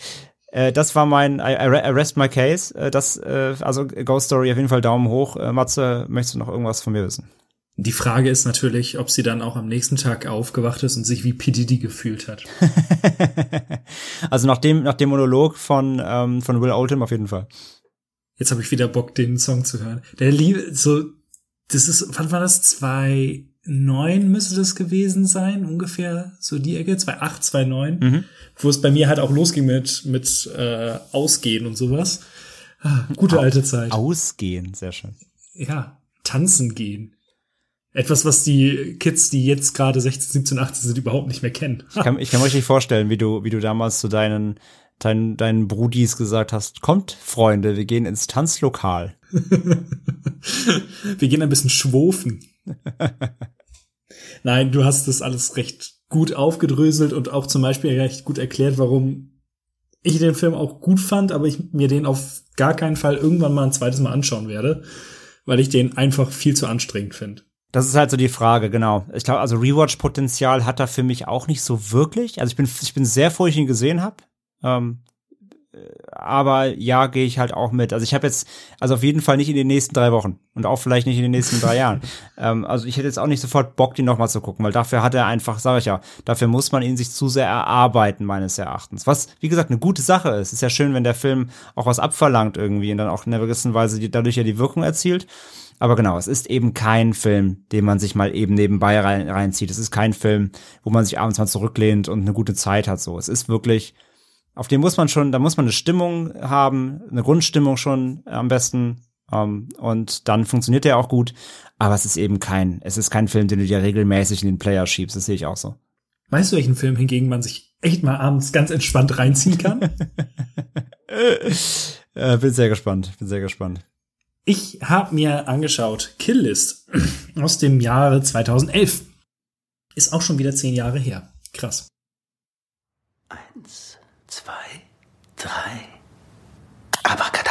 Äh, das war mein I, I Rest My Case. Äh, das, äh, also Ghost Story auf jeden Fall Daumen hoch. Matze, möchtest du noch irgendwas von mir wissen?
Die Frage ist natürlich, ob sie dann auch am nächsten Tag aufgewacht ist und sich wie P. Diddy gefühlt hat.
also nach dem, nach dem Monolog von, ähm, von Will Oldham auf jeden Fall.
Jetzt habe ich wieder Bock, den Song zu hören. Der Liebe, so, das ist, wann war das? Zwei, neun müsste das gewesen sein, ungefähr so die Ecke, 2,8, 2,9, mhm. wo es bei mir halt auch losging mit, mit äh, Ausgehen und sowas. Ah, gute alte Zeit.
Ausgehen, sehr schön.
Ja, tanzen gehen. Etwas, was die Kids, die jetzt gerade 16, 17, 18 sind, überhaupt nicht mehr kennen.
ich, kann, ich kann mir richtig vorstellen, wie du, wie du damals zu deinen, deinen, deinen Brudis gesagt hast, kommt, Freunde, wir gehen ins Tanzlokal.
wir gehen ein bisschen schwofen. Nein, du hast das alles recht gut aufgedröselt und auch zum Beispiel recht gut erklärt, warum ich den Film auch gut fand, aber ich mir den auf gar keinen Fall irgendwann mal ein zweites Mal anschauen werde, weil ich den einfach viel zu anstrengend finde.
Das ist halt so die Frage, genau. Ich glaube, also Rewatch-Potenzial hat er für mich auch nicht so wirklich. Also ich bin, ich bin sehr froh, ich ihn gesehen habe. Ähm, aber ja, gehe ich halt auch mit. Also ich habe jetzt, also auf jeden Fall nicht in den nächsten drei Wochen und auch vielleicht nicht in den nächsten drei Jahren. Ähm, also ich hätte jetzt auch nicht sofort Bock, den nochmal zu gucken, weil dafür hat er einfach, sage ich ja, dafür muss man ihn sich zu sehr erarbeiten, meines Erachtens. Was, wie gesagt, eine gute Sache ist. Ist ja schön, wenn der Film auch was abverlangt irgendwie und dann auch in einer gewissen Weise die, dadurch ja die Wirkung erzielt. Aber genau, es ist eben kein Film, den man sich mal eben nebenbei rein, reinzieht. Es ist kein Film, wo man sich abends mal zurücklehnt und eine gute Zeit hat. So, es ist wirklich, auf den muss man schon, da muss man eine Stimmung haben, eine Grundstimmung schon am besten. Um, und dann funktioniert der auch gut. Aber es ist eben kein, es ist kein Film, den du dir regelmäßig in den Player schiebst. Das sehe ich auch so.
Weißt du, welchen Film hingegen man sich echt mal abends ganz entspannt reinziehen kann?
äh, bin sehr gespannt, bin sehr gespannt.
Ich habe mir angeschaut Kill List aus dem Jahre 2011. Ist auch schon wieder zehn Jahre her. Krass.
Eins, zwei, drei. Abracadabra.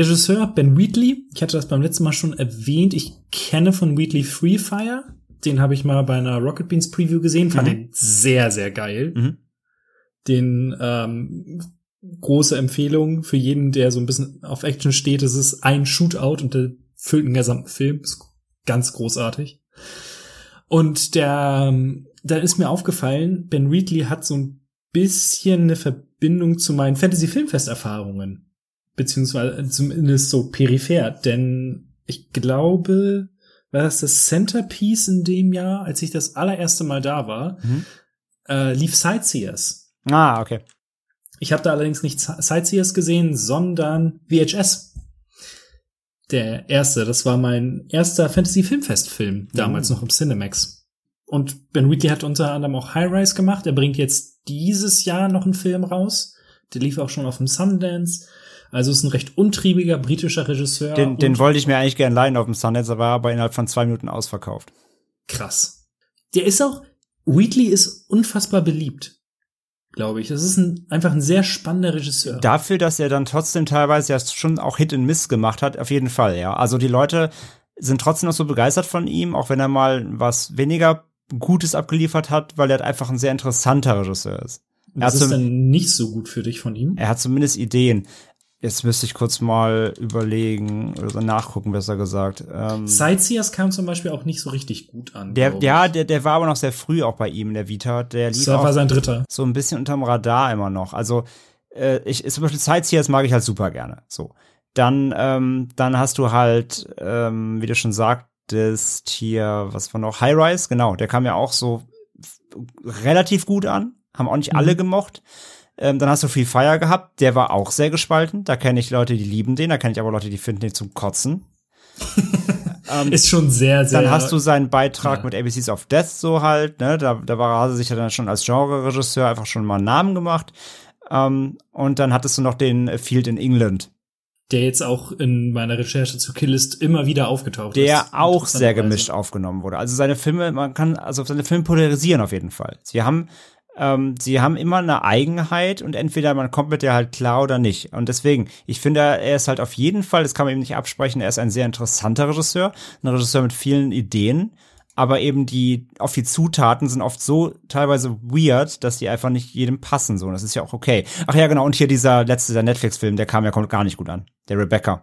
Regisseur Ben Wheatley, ich hatte das beim letzten Mal schon erwähnt, ich kenne von Wheatley Free Fire, den habe ich mal bei einer Rocket Beans Preview gesehen, fand mhm. den sehr, sehr geil. Mhm. Den ähm, große Empfehlung für jeden, der so ein bisschen auf Action steht, es ist ein Shootout und der füllt einen gesamten Film, ist ganz großartig. Und der, ähm, da ist mir aufgefallen, Ben Wheatley hat so ein bisschen eine Verbindung zu meinen Fantasy-Filmfest-Erfahrungen beziehungsweise zumindest so peripher, denn ich glaube, war das das Centerpiece in dem Jahr, als ich das allererste Mal da war, mhm. äh, lief Sightseers.
Ah, okay.
Ich habe da allerdings nicht Sightseers gesehen, sondern VHS. Der erste, das war mein erster Fantasy-Filmfest-Film, damals mhm. noch im Cinemax. Und Ben Wheatley hat unter anderem auch High Rise gemacht. Er bringt jetzt dieses Jahr noch einen Film raus. Der lief auch schon auf dem Sundance. Also ist ein recht untriebiger britischer Regisseur.
Den, den wollte ich mir eigentlich gerne leihen auf dem Sundance, aber aber innerhalb von zwei Minuten ausverkauft.
Krass. Der ist auch, Wheatley ist unfassbar beliebt glaube ich. Das ist ein, einfach ein sehr spannender Regisseur.
Dafür, dass er dann trotzdem teilweise ja schon auch Hit and Miss gemacht hat, auf jeden Fall, ja. Also die Leute sind trotzdem noch so begeistert von ihm, auch wenn er mal was weniger Gutes abgeliefert hat, weil er halt einfach ein sehr interessanter Regisseur ist.
Was ist dann nicht so gut für dich von ihm?
Er hat zumindest Ideen. Jetzt müsste ich kurz mal überlegen oder nachgucken, besser gesagt.
Ähm, Sightseers kam zum Beispiel auch nicht so richtig gut an.
Der, ja, der, der war aber noch sehr früh auch bei ihm in der Vita. Der lief
das war sein dritter.
So ein bisschen unterm Radar immer noch. Also äh, ich, zum Beispiel Sightseers mag ich halt super gerne. So, dann, ähm, dann hast du halt, ähm, wie du schon sagtest, hier, was war noch? High Rise, genau. Der kam ja auch so relativ gut an. Haben auch nicht mhm. alle gemocht. Ähm, dann hast du Free Fire gehabt, der war auch sehr gespalten. Da kenne ich Leute, die lieben den, da kenne ich aber Leute, die finden den zum Kotzen.
ähm, ist schon sehr, sehr.
Dann hast du seinen Beitrag ja. mit ABCs of Death so halt, ne? Da, da war er sich ja dann schon als Genre-Regisseur einfach schon mal einen Namen gemacht. Ähm, und dann hattest du noch den Field in England.
Der jetzt auch in meiner Recherche zu Killist immer wieder aufgetaucht
der ist. Der auch sehr gemischt aufgenommen wurde. Also seine Filme, man kann, also seine Filme polarisieren auf jeden Fall. Sie haben ähm, sie haben immer eine Eigenheit und entweder man kommt mit der halt klar oder nicht. Und deswegen, ich finde, er ist halt auf jeden Fall, das kann man eben nicht absprechen, er ist ein sehr interessanter Regisseur, ein Regisseur mit vielen Ideen, aber eben die, auf die Zutaten sind oft so teilweise weird, dass die einfach nicht jedem passen, so. Und das ist ja auch okay. Ach ja, genau, und hier dieser letzte, der Netflix-Film, der kam ja kommt gar nicht gut an. Der Rebecca.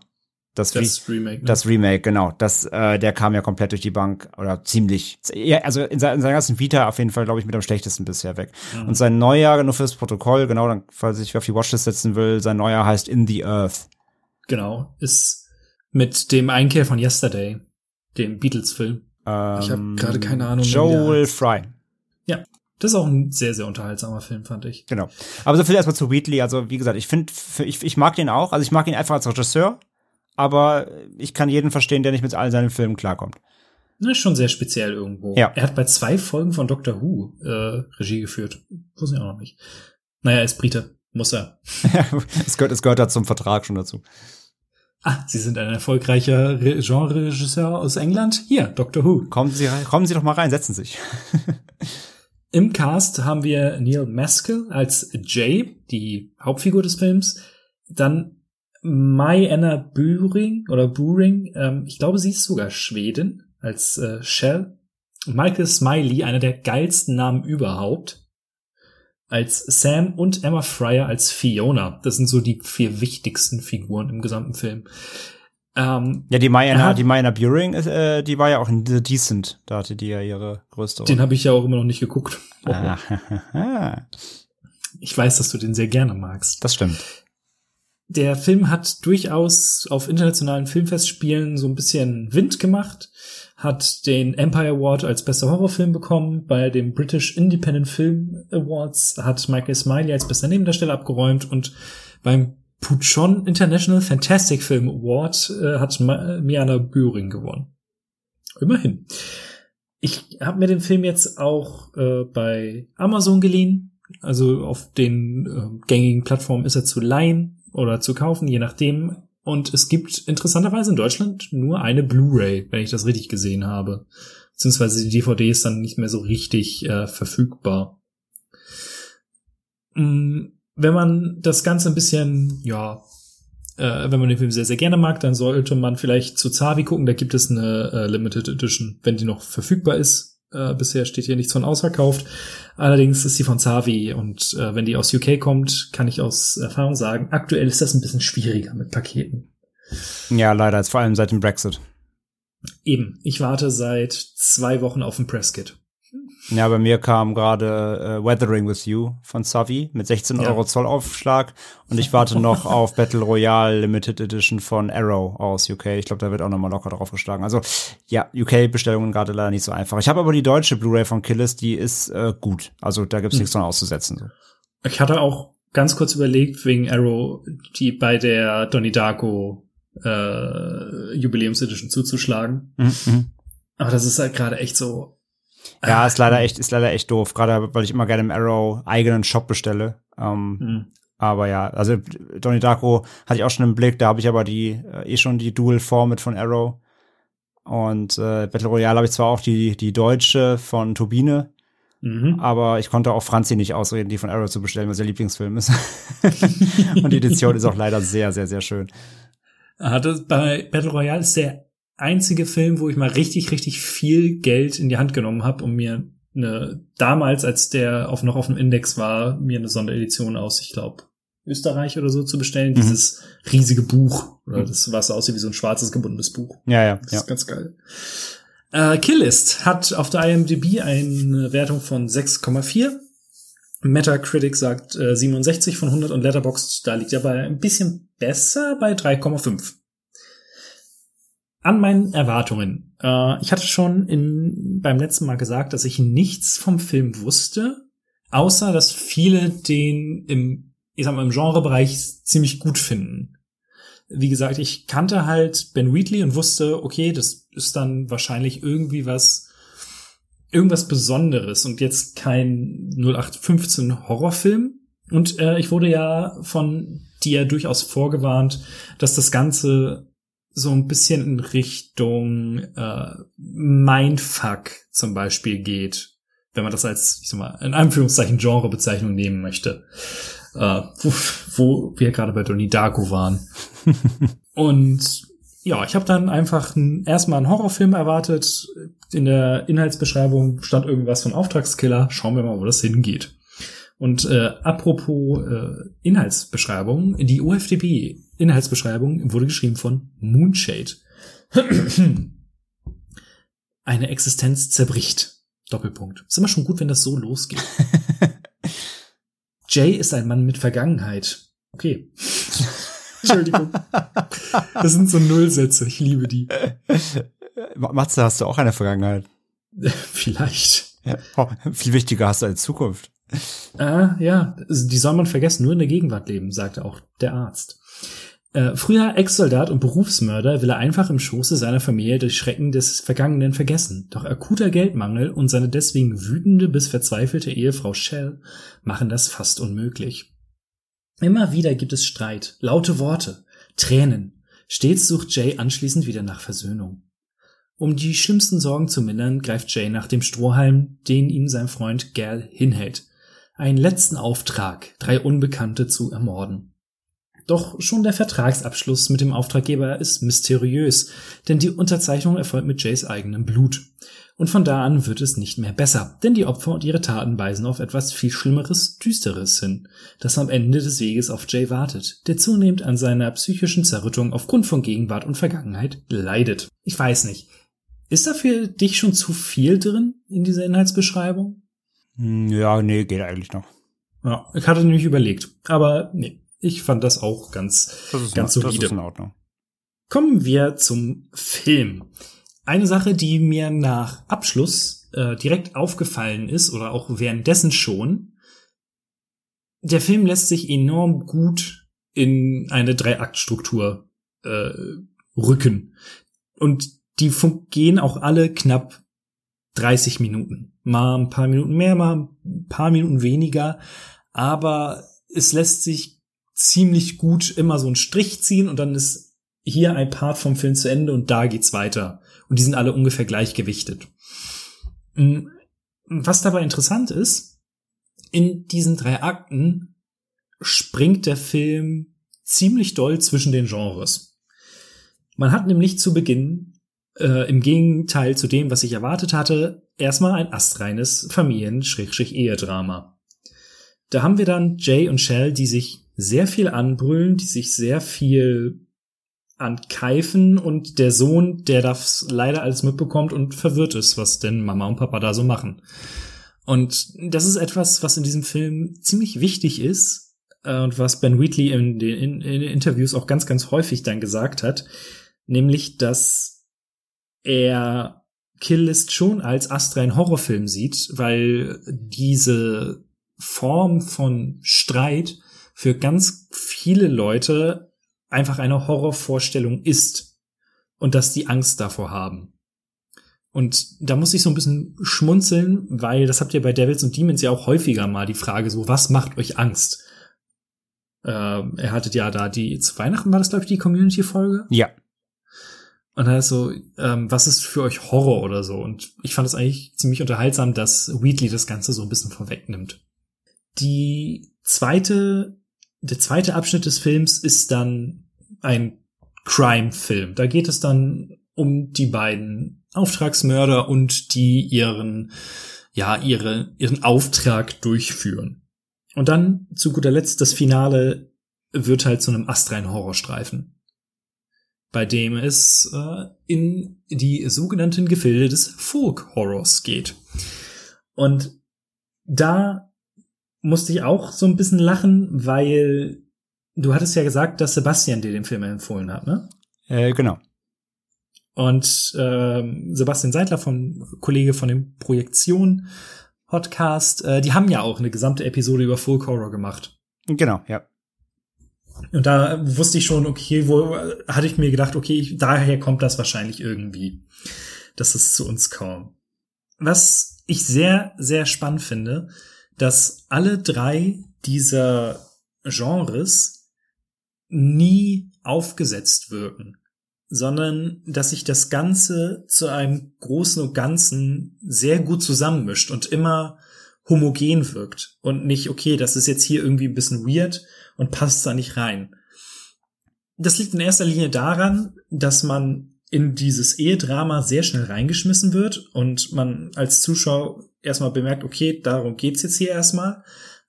Das, das Remake. Ne? Das Remake, genau. Das, äh, der kam ja komplett durch die Bank oder ziemlich. Ja, also in, seiner, in seiner ganzen Vita auf jeden Fall, glaube ich, mit am schlechtesten bisher weg. Mhm. Und sein neuer, nur fürs Protokoll, genau, dann, falls ich auf die Watchlist setzen will, sein neuer heißt In the Earth.
Genau, ist mit dem Einkehr von Yesterday, dem Beatles-Film.
Ähm, ich habe gerade keine Ahnung.
Joel Fry. Ja, das ist auch ein sehr, sehr unterhaltsamer Film, fand ich.
Genau. Aber so viel erstmal zu Wheatley. Also, wie gesagt, ich finde, ich, ich mag den auch. Also, ich mag ihn einfach als Regisseur aber ich kann jeden verstehen, der nicht mit all seinen Filmen klarkommt.
Das ist schon sehr speziell irgendwo. Ja. Er hat bei zwei Folgen von Doctor Who äh, Regie geführt. Wusste ich auch noch nicht. Naja, er ist Brite. Muss er.
es, gehört, es gehört da zum Vertrag schon dazu.
Ah, Sie sind ein erfolgreicher Re Genre-Regisseur aus England? Hier, Doctor Who.
Kommen Sie rein, kommen Sie doch mal rein, setzen Sie sich.
Im Cast haben wir Neil Maskell als Jay, die Hauptfigur des Films. Dann Mai Anna Buring oder Buring, ähm, ich glaube, sie ist sogar Schwedin, als äh, Shell. Michael Smiley, einer der geilsten Namen überhaupt, als Sam und Emma Fryer als Fiona. Das sind so die vier wichtigsten Figuren im gesamten Film.
Ähm, ja, die Mayana, die Mayana Buring, äh, die war ja auch in The Decent. Da hatte die ja ihre größte
Rolle. Den habe ich ja auch immer noch nicht geguckt. Oh. ich weiß, dass du den sehr gerne magst.
Das stimmt.
Der Film hat durchaus auf internationalen Filmfestspielen so ein bisschen Wind gemacht, hat den Empire Award als bester Horrorfilm bekommen. Bei dem British Independent Film Awards hat Michael Smiley als bester Nebendarsteller abgeräumt und beim Puchon International Fantastic Film Award äh, hat Miana Büring gewonnen. Immerhin. Ich habe mir den Film jetzt auch äh, bei Amazon geliehen. Also auf den äh, gängigen Plattformen ist er zu leihen oder zu kaufen, je nachdem. Und es gibt interessanterweise in Deutschland nur eine Blu-ray, wenn ich das richtig gesehen habe. Beziehungsweise die DVD ist dann nicht mehr so richtig äh, verfügbar. Mm wenn man das Ganze ein bisschen, ja, äh, wenn man den Film sehr, sehr gerne mag, dann sollte man vielleicht zu Zavi gucken. Da gibt es eine äh, Limited Edition, wenn die noch verfügbar ist. Äh, bisher steht hier nichts von ausverkauft. Allerdings ist die von Zavi und äh, wenn die aus UK kommt, kann ich aus Erfahrung sagen, aktuell ist das ein bisschen schwieriger mit Paketen.
Ja, leider, vor allem seit dem Brexit.
Eben, ich warte seit zwei Wochen auf ein Presskit.
Ja, bei mir kam gerade äh, Weathering with You von Savi mit 16 ja. Euro Zollaufschlag und ich warte noch auf Battle Royale Limited Edition von Arrow aus UK. Ich glaube, da wird auch nochmal locker drauf geschlagen. Also ja, UK-Bestellungen gerade leider nicht so einfach. Ich habe aber die deutsche Blu-ray von Killis, die ist äh, gut. Also da gibt's hm. nichts dran auszusetzen. So.
Ich hatte auch ganz kurz überlegt, wegen Arrow, die bei der Donnie Darko äh, Jubiläumsedition zuzuschlagen. Mhm. mhm. Aber das ist halt gerade echt so
ja, ist leider echt, ist leider echt doof. Gerade weil ich immer gerne im Arrow eigenen Shop bestelle. Ähm, mhm. Aber ja, also Donnie Darko hatte ich auch schon im Blick. Da habe ich aber die äh, eh schon die Dual Format von Arrow. Und äh, Battle Royale habe ich zwar auch die die deutsche von Turbine, mhm. aber ich konnte auch Franzi nicht ausreden, die von Arrow zu bestellen, was ihr Lieblingsfilm ist. Und die Edition ist auch leider sehr, sehr, sehr schön.
Hatte bei Battle Royale ist der einzige Film, wo ich mal richtig, richtig viel Geld in die Hand genommen habe, um mir eine, damals, als der auf, noch auf dem Index war, mir eine Sonderedition aus, ich glaube, Österreich oder so zu bestellen, mhm. dieses riesige Buch, oder das, was aussieht wie so ein schwarzes gebundenes Buch.
Ja, ja.
Das
ja.
ist ganz geil. Äh, Killist hat auf der IMDb eine Wertung von 6,4. Metacritic sagt äh, 67 von 100 und Letterboxd, da liegt er bei ein bisschen besser bei 3,5 an meinen Erwartungen. Äh, ich hatte schon in, beim letzten Mal gesagt, dass ich nichts vom Film wusste, außer dass viele den im, ich sag mal, im Genrebereich ziemlich gut finden. Wie gesagt, ich kannte halt Ben Wheatley und wusste, okay, das ist dann wahrscheinlich irgendwie was, irgendwas Besonderes und jetzt kein 0815 Horrorfilm. Und äh, ich wurde ja von dir durchaus vorgewarnt, dass das Ganze so ein bisschen in Richtung äh, Mindfuck zum Beispiel geht, wenn man das als, ich sag mal, in Anführungszeichen Genrebezeichnung nehmen möchte. Äh, wo, wo wir gerade bei Donnie Darko waren. Und ja, ich habe dann einfach ein, erstmal einen Horrorfilm erwartet. In der Inhaltsbeschreibung stand irgendwas von Auftragskiller. Schauen wir mal, wo das hingeht. Und äh, apropos äh, Inhaltsbeschreibung, die UFDB Inhaltsbeschreibung wurde geschrieben von Moonshade. Eine Existenz zerbricht. Doppelpunkt. Ist immer schon gut, wenn das so losgeht. Jay ist ein Mann mit Vergangenheit. Okay. Entschuldigung. Das sind so Nullsätze. Ich liebe die.
Matze, hast du auch eine Vergangenheit?
Vielleicht.
Ja. Oh, viel wichtiger hast du eine Zukunft.
Ah, ja, die soll man vergessen, nur in der Gegenwart leben, sagte auch der Arzt. Äh, früher Ex-Soldat und Berufsmörder will er einfach im Schoße seiner Familie durch Schrecken des Vergangenen vergessen. Doch akuter Geldmangel und seine deswegen wütende bis verzweifelte Ehefrau Shell machen das fast unmöglich. Immer wieder gibt es Streit, laute Worte, Tränen, Stets sucht Jay anschließend wieder nach Versöhnung. Um die schlimmsten Sorgen zu mindern, greift Jay nach dem Strohhalm, den ihm sein Freund Gal hinhält. Einen letzten Auftrag, drei Unbekannte zu ermorden. Doch schon der Vertragsabschluss mit dem Auftraggeber ist mysteriös, denn die Unterzeichnung erfolgt mit Jays eigenem Blut. Und von da an wird es nicht mehr besser, denn die Opfer und ihre Taten weisen auf etwas viel Schlimmeres, Düsteres hin, das am Ende des Weges auf Jay wartet, der zunehmend an seiner psychischen Zerrüttung aufgrund von Gegenwart und Vergangenheit leidet. Ich weiß nicht. Ist da für dich schon zu viel drin in dieser Inhaltsbeschreibung?
Hm, ja, nee, geht eigentlich noch.
Ja, ich hatte nämlich überlegt, aber nee, ich fand das auch ganz,
Das
ganz
in,
solide.
das ist in Ordnung.
Kommen wir zum Film. Eine Sache, die mir nach Abschluss äh, direkt aufgefallen ist oder auch währenddessen schon, der Film lässt sich enorm gut in eine Dreiaktstruktur äh, rücken. Und die gehen auch alle knapp 30 Minuten. Mal ein paar Minuten mehr, mal ein paar Minuten weniger. Aber es lässt sich ziemlich gut immer so einen Strich ziehen und dann ist hier ein Part vom Film zu Ende und da geht's weiter. Und die sind alle ungefähr gleichgewichtet. Mm, Was dabei interessant ist, in diesen drei Akten springt der Film ziemlich doll zwischen den Genres. Man hat nämlich zu Beginn, äh, im Gegenteil zu dem, was ich erwartet hatte, erstmal ein astreines Familien-Ehedrama. Da haben wir dann Jay und Shell, die sich sehr viel anbrüllen, die sich sehr viel ankeifen und der Sohn, der das leider alles mitbekommt und verwirrt ist, was denn Mama und Papa da so machen. Und das ist etwas, was in diesem Film ziemlich wichtig ist äh, und was Ben Wheatley in den, in, in den Interviews auch ganz, ganz häufig dann gesagt hat, nämlich, dass er Kill List schon als astrein Horrorfilm sieht, weil diese Form von Streit für ganz viele Leute einfach eine Horrorvorstellung ist und dass die Angst davor haben. Und da muss ich so ein bisschen schmunzeln, weil das habt ihr bei Devils und Demons ja auch häufiger mal die Frage so, was macht euch Angst? Ähm, er hattet ja da die, zu Weihnachten war das glaube ich die Community-Folge.
Ja.
Und da ist so, ähm, was ist für euch Horror oder so? Und ich fand es eigentlich ziemlich unterhaltsam, dass Wheatley das Ganze so ein bisschen vorwegnimmt. Die zweite, der zweite Abschnitt des Films ist dann ein Crime-Film. Da geht es dann um die beiden Auftragsmörder und die ihren, ja, ihre, ihren Auftrag durchführen. Und dann zu guter Letzt das Finale wird halt zu einem astreinen Horrorstreifen bei dem es äh, in die sogenannten Gefilde des Folk Horrors geht. Und da musste ich auch so ein bisschen lachen, weil du hattest ja gesagt, dass Sebastian dir den Film empfohlen hat, ne?
Äh, genau.
Und ähm, Sebastian Seidler von Kollege von dem Projektion Podcast, äh, die haben ja auch eine gesamte Episode über Folk Horror gemacht.
Genau, ja.
Und da wusste ich schon, okay, wo hatte ich mir gedacht, okay, ich, daher kommt das wahrscheinlich irgendwie, dass es zu uns kommt. Was ich sehr, sehr spannend finde, dass alle drei dieser Genres nie aufgesetzt wirken, sondern dass sich das Ganze zu einem großen und Ganzen sehr gut zusammenmischt und immer homogen wirkt und nicht, okay, das ist jetzt hier irgendwie ein bisschen weird und passt da nicht rein. Das liegt in erster Linie daran, dass man in dieses Ehedrama sehr schnell reingeschmissen wird und man als Zuschauer erstmal bemerkt, okay, darum geht's jetzt hier erstmal.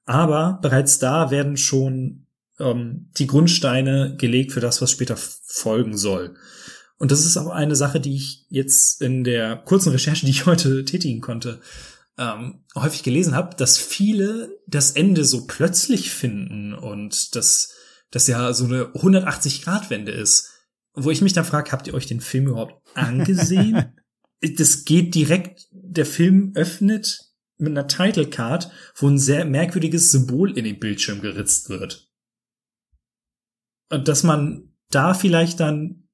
Aber bereits da werden schon ähm, die Grundsteine gelegt für das, was später folgen soll. Und das ist auch eine Sache, die ich jetzt in der kurzen Recherche, die ich heute tätigen konnte, ähm, häufig gelesen habe, dass viele das Ende so plötzlich finden und dass das ja so eine 180-Grad-Wende ist. Wo ich mich dann frage, habt ihr euch den Film überhaupt angesehen? das geht direkt, der Film öffnet mit einer Title Card, wo ein sehr merkwürdiges Symbol in den Bildschirm geritzt wird. Und dass man da vielleicht dann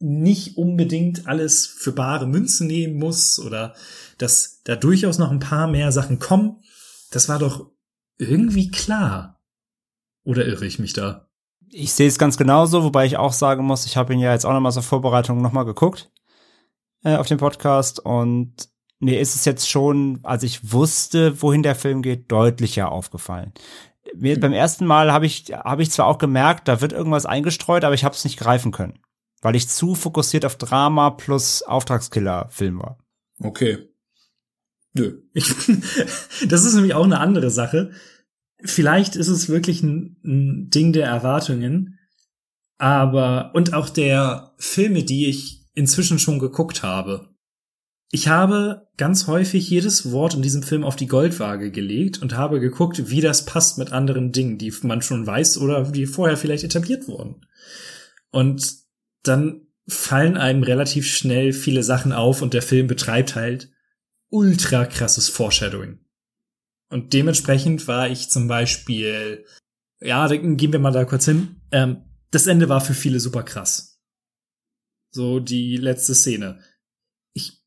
nicht unbedingt alles für bare Münze nehmen muss oder dass da durchaus noch ein paar mehr Sachen kommen, das war doch irgendwie klar. Oder irre ich mich da?
Ich sehe es ganz genauso, wobei ich auch sagen muss, ich habe ihn ja jetzt auch nochmal zur Vorbereitung nochmal geguckt äh, auf den Podcast und mir ist es jetzt schon, als ich wusste, wohin der Film geht, deutlicher aufgefallen. Mir, mhm. Beim ersten Mal habe ich, hab ich zwar auch gemerkt, da wird irgendwas eingestreut, aber ich habe es nicht greifen können, weil ich zu fokussiert auf Drama plus Auftragskiller-Film war.
Okay. Nö. Das ist nämlich auch eine andere Sache. Vielleicht ist es wirklich ein, ein Ding der Erwartungen, aber und auch der Filme, die ich inzwischen schon geguckt habe. Ich habe ganz häufig jedes Wort in diesem Film auf die Goldwaage gelegt und habe geguckt, wie das passt mit anderen Dingen, die man schon weiß oder die vorher vielleicht etabliert wurden. Und dann fallen einem relativ schnell viele Sachen auf und der Film betreibt halt ultra krasses Foreshadowing. Und dementsprechend war ich zum Beispiel, ja, gehen wir mal da kurz hin. Ähm, das Ende war für viele super krass. So die letzte Szene. Ich,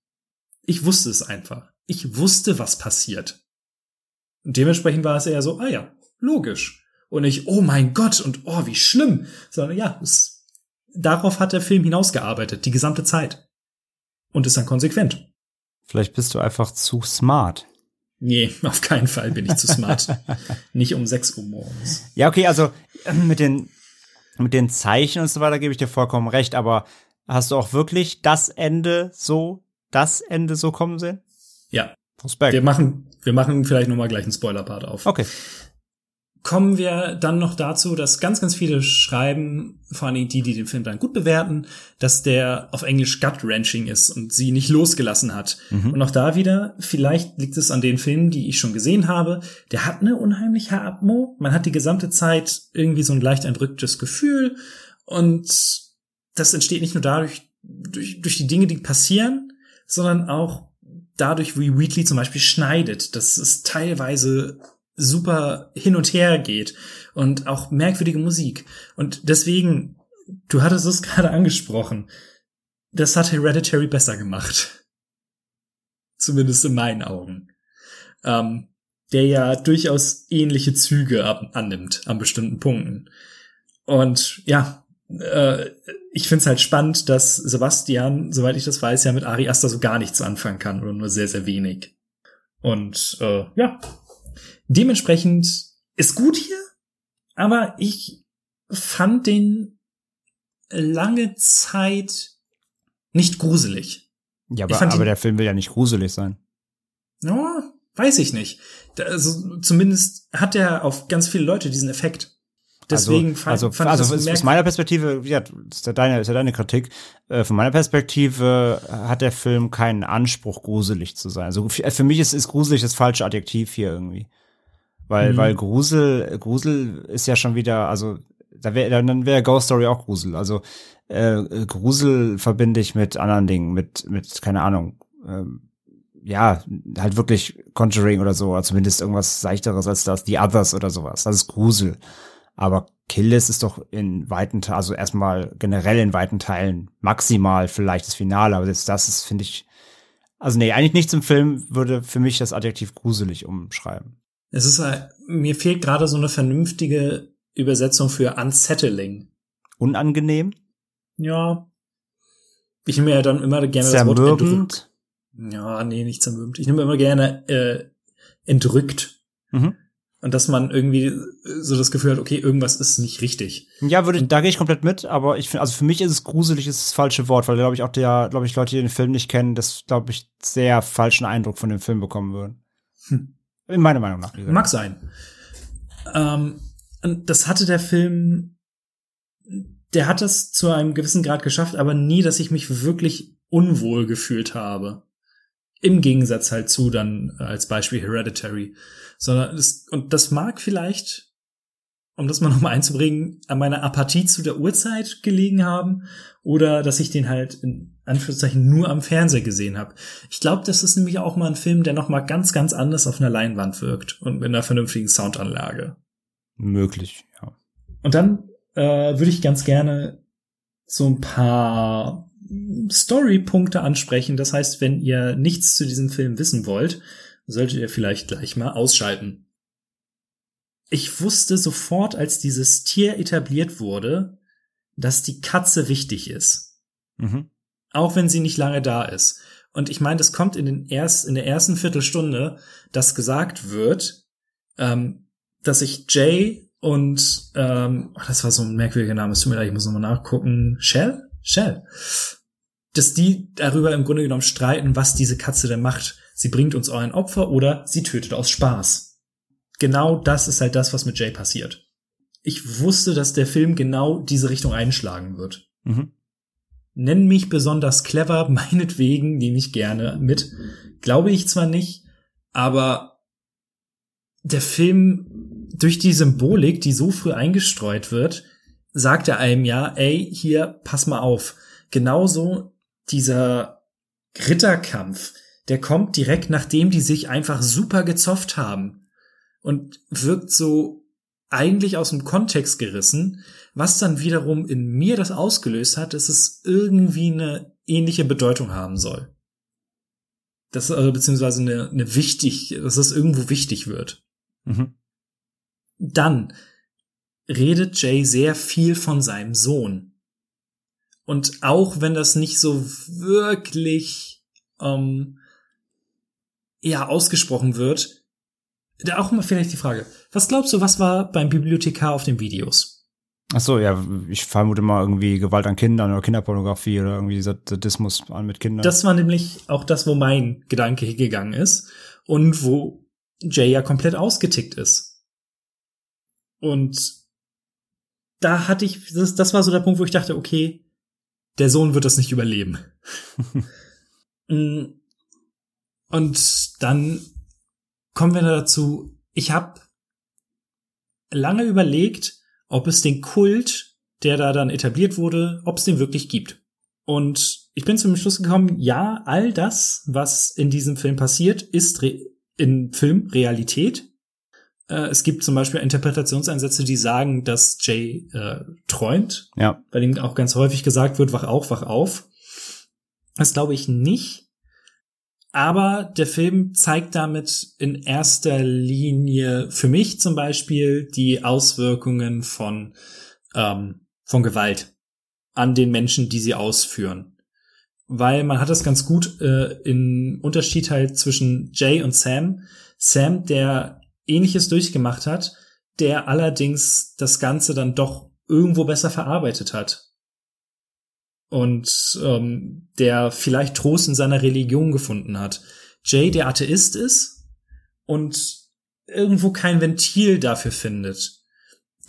ich wusste es einfach. Ich wusste, was passiert. Und dementsprechend war es eher so, ah ja, logisch. Und nicht, oh mein Gott und oh, wie schlimm. Sondern ja, es, darauf hat der Film hinausgearbeitet, die gesamte Zeit. Und ist dann konsequent.
Vielleicht bist du einfach zu smart.
Nee, auf keinen Fall bin ich zu smart. Nicht um 6 Uhr morgens.
Ja, okay, also mit den, mit den Zeichen und so weiter gebe ich dir vollkommen recht, aber hast du auch wirklich das Ende so, das Ende so kommen sehen?
Ja. Respekt. Wir machen, wir machen vielleicht nochmal gleich einen Spoiler-Part auf.
Okay
kommen wir dann noch dazu, dass ganz, ganz viele schreiben, vor allem die, die den Film dann gut bewerten, dass der auf Englisch gut-wrenching ist und sie nicht losgelassen hat. Mhm. Und auch da wieder, vielleicht liegt es an den Filmen, die ich schon gesehen habe, der hat eine unheimliche Atmo. Man hat die gesamte Zeit irgendwie so ein leicht entrücktes Gefühl und das entsteht nicht nur dadurch, durch, durch die Dinge, die passieren, sondern auch dadurch, wie Wheatley zum Beispiel schneidet. Das ist teilweise super hin und her geht und auch merkwürdige Musik. Und deswegen, du hattest es gerade angesprochen, das hat Hereditary besser gemacht. Zumindest in meinen Augen. Ähm, der ja durchaus ähnliche Züge ab annimmt an bestimmten Punkten. Und ja, äh, ich find's halt spannend, dass Sebastian, soweit ich das weiß, ja mit Ari Aster so gar nichts anfangen kann oder nur sehr, sehr wenig. Und äh, ja, Dementsprechend ist gut hier, aber ich fand den lange Zeit nicht gruselig.
Ja, aber, aber der Film will ja nicht gruselig sein.
Ja, weiß ich nicht. Also, zumindest hat er auf ganz viele Leute diesen Effekt. Deswegen
also, fand, also, fand also aus, aus meiner Perspektive, ja, ist ja deine, ist ja deine Kritik. Äh, von meiner Perspektive hat der Film keinen Anspruch, gruselig zu sein. Also für mich ist, ist gruselig das falsche Adjektiv hier irgendwie. Weil, mhm. weil Grusel, Grusel ist ja schon wieder, also da wäre dann wäre Ghost Story auch Grusel. Also äh, Grusel verbinde ich mit anderen Dingen, mit mit keine Ahnung, ähm, ja halt wirklich Conjuring oder so, oder zumindest irgendwas seichteres als das, The Others oder sowas. Das ist Grusel. Aber Killis ist doch in weiten Teilen, also erstmal generell in weiten Teilen maximal vielleicht das Finale, aber das, das ist finde ich, also nee, eigentlich nichts im Film würde für mich das Adjektiv gruselig umschreiben.
Es ist, mir fehlt gerade so eine vernünftige Übersetzung für unsettling.
Unangenehm?
Ja. Ich nehme ja dann immer gerne
Zermürbend. das Wort entrückt.
Ja, nee, nicht zermürbend. Ich nehme immer gerne äh, entrückt. Mhm. Und dass man irgendwie so das Gefühl hat, okay, irgendwas ist nicht richtig.
Ja, würde, da gehe ich komplett mit, aber ich finde, also für mich ist es gruselig, ist das falsche Wort, weil glaube ich auch der, glaube ich, Leute, die den Film nicht kennen, das, glaube ich, sehr falschen Eindruck von dem Film bekommen würden. Hm. In meiner Meinung nach.
Mag sein. Ähm, und das hatte der Film, der hat das zu einem gewissen Grad geschafft, aber nie, dass ich mich wirklich unwohl gefühlt habe. Im Gegensatz halt zu dann als Beispiel Hereditary. Sondern das, und das mag vielleicht um das mal nochmal einzubringen, an meiner Apathie zu der Uhrzeit gelegen haben oder dass ich den halt in Anführungszeichen nur am Fernseher gesehen habe. Ich glaube, das ist nämlich auch mal ein Film, der nochmal ganz, ganz anders auf einer Leinwand wirkt und mit einer vernünftigen Soundanlage.
Möglich, ja.
Und dann äh, würde ich ganz gerne so ein paar Story-Punkte ansprechen. Das heißt, wenn ihr nichts zu diesem Film wissen wollt, solltet ihr vielleicht gleich mal ausschalten. ich wusste sofort, als dieses Tier etabliert wurde, dass die Katze wichtig ist.
Mhm.
Auch wenn sie nicht lange da ist. Und ich meine, das kommt in, den erst, in der ersten Viertelstunde, dass gesagt wird, ähm, dass sich Jay und ähm, ach, das war so ein merkwürdiger Name, es tut mir leid, ich muss nochmal nachgucken. Shell? Shell. Dass die darüber im Grunde genommen streiten, was diese Katze denn macht. Sie bringt uns euren Opfer oder sie tötet aus Spaß genau das ist halt das, was mit Jay passiert. Ich wusste, dass der Film genau diese Richtung einschlagen wird.
Mhm.
Nenn mich besonders clever, meinetwegen nehme ich gerne mit. Glaube ich zwar nicht, aber der Film durch die Symbolik, die so früh eingestreut wird, sagt er einem ja, ey, hier, pass mal auf. Genauso dieser Ritterkampf, der kommt direkt nachdem die sich einfach super gezofft haben und wirkt so eigentlich aus dem Kontext gerissen, was dann wiederum in mir das ausgelöst hat, dass es irgendwie eine ähnliche Bedeutung haben soll. Das also beziehungsweise eine, eine wichtig, dass es irgendwo wichtig wird.
Mhm.
Dann redet Jay sehr viel von seinem Sohn. Und auch wenn das nicht so wirklich ähm, ja ausgesprochen wird, da auch mal vielleicht die Frage. Was glaubst du, was war beim Bibliothekar auf den Videos?
Ach so, ja, ich vermute mal irgendwie Gewalt an Kindern oder Kinderpornografie oder irgendwie Sadismus an mit Kindern.
Das war nämlich auch das, wo mein Gedanke hingegangen ist und wo Jay ja komplett ausgetickt ist. Und da hatte ich, das, das war so der Punkt, wo ich dachte, okay, der Sohn wird das nicht überleben. Mm. und dann kommen wir dazu, ich habe lange überlegt, ob es den Kult, der da dann etabliert wurde, ob es den wirklich gibt. Und ich bin zum Schluss gekommen, ja, all das, was in diesem Film passiert, ist Re in Film Realität. Äh, es gibt zum Beispiel Interpretationsansätze, die sagen, dass Jay äh, träumt,
ja.
weil ihm auch ganz häufig gesagt wird, wach auf, wach auf. Das glaube ich nicht. Aber der Film zeigt damit in erster Linie für mich zum Beispiel die Auswirkungen von, ähm, von Gewalt an den Menschen, die sie ausführen. Weil man hat das ganz gut äh, in Unterschied halt zwischen Jay und Sam. Sam, der ähnliches durchgemacht hat, der allerdings das Ganze dann doch irgendwo besser verarbeitet hat und ähm, der vielleicht Trost in seiner Religion gefunden hat. Jay, der Atheist ist und irgendwo kein Ventil dafür findet.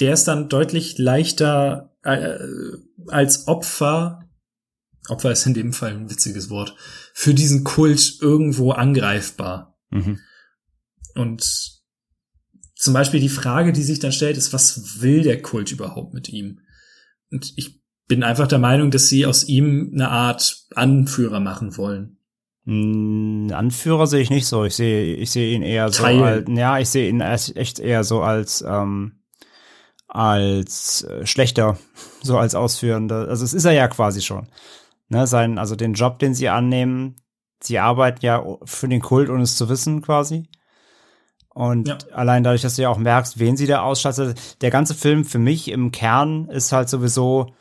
Der ist dann deutlich leichter äh, als Opfer, Opfer ist in dem Fall ein witziges Wort, für diesen Kult irgendwo angreifbar.
Mhm.
Und zum Beispiel die Frage, die sich dann stellt, ist, was will der Kult überhaupt mit ihm? Und ich bin einfach der Meinung, dass sie aus ihm eine Art Anführer machen wollen.
Hm, Anführer sehe ich nicht so. Ich sehe, ich sehe ihn eher so
Teil.
als, ja, ich sehe ihn echt eher so als, ähm, als äh, schlechter, so als Ausführender. Also es ist er ja quasi schon. Ne, sein, also den Job, den sie annehmen, sie arbeiten ja für den Kult, ohne es zu wissen, quasi. Und
Ja.
allein dadurch, dass du ja auch merkst, wen sie da ausstattet, der ganze Film für mich im Kern ist halt sowieso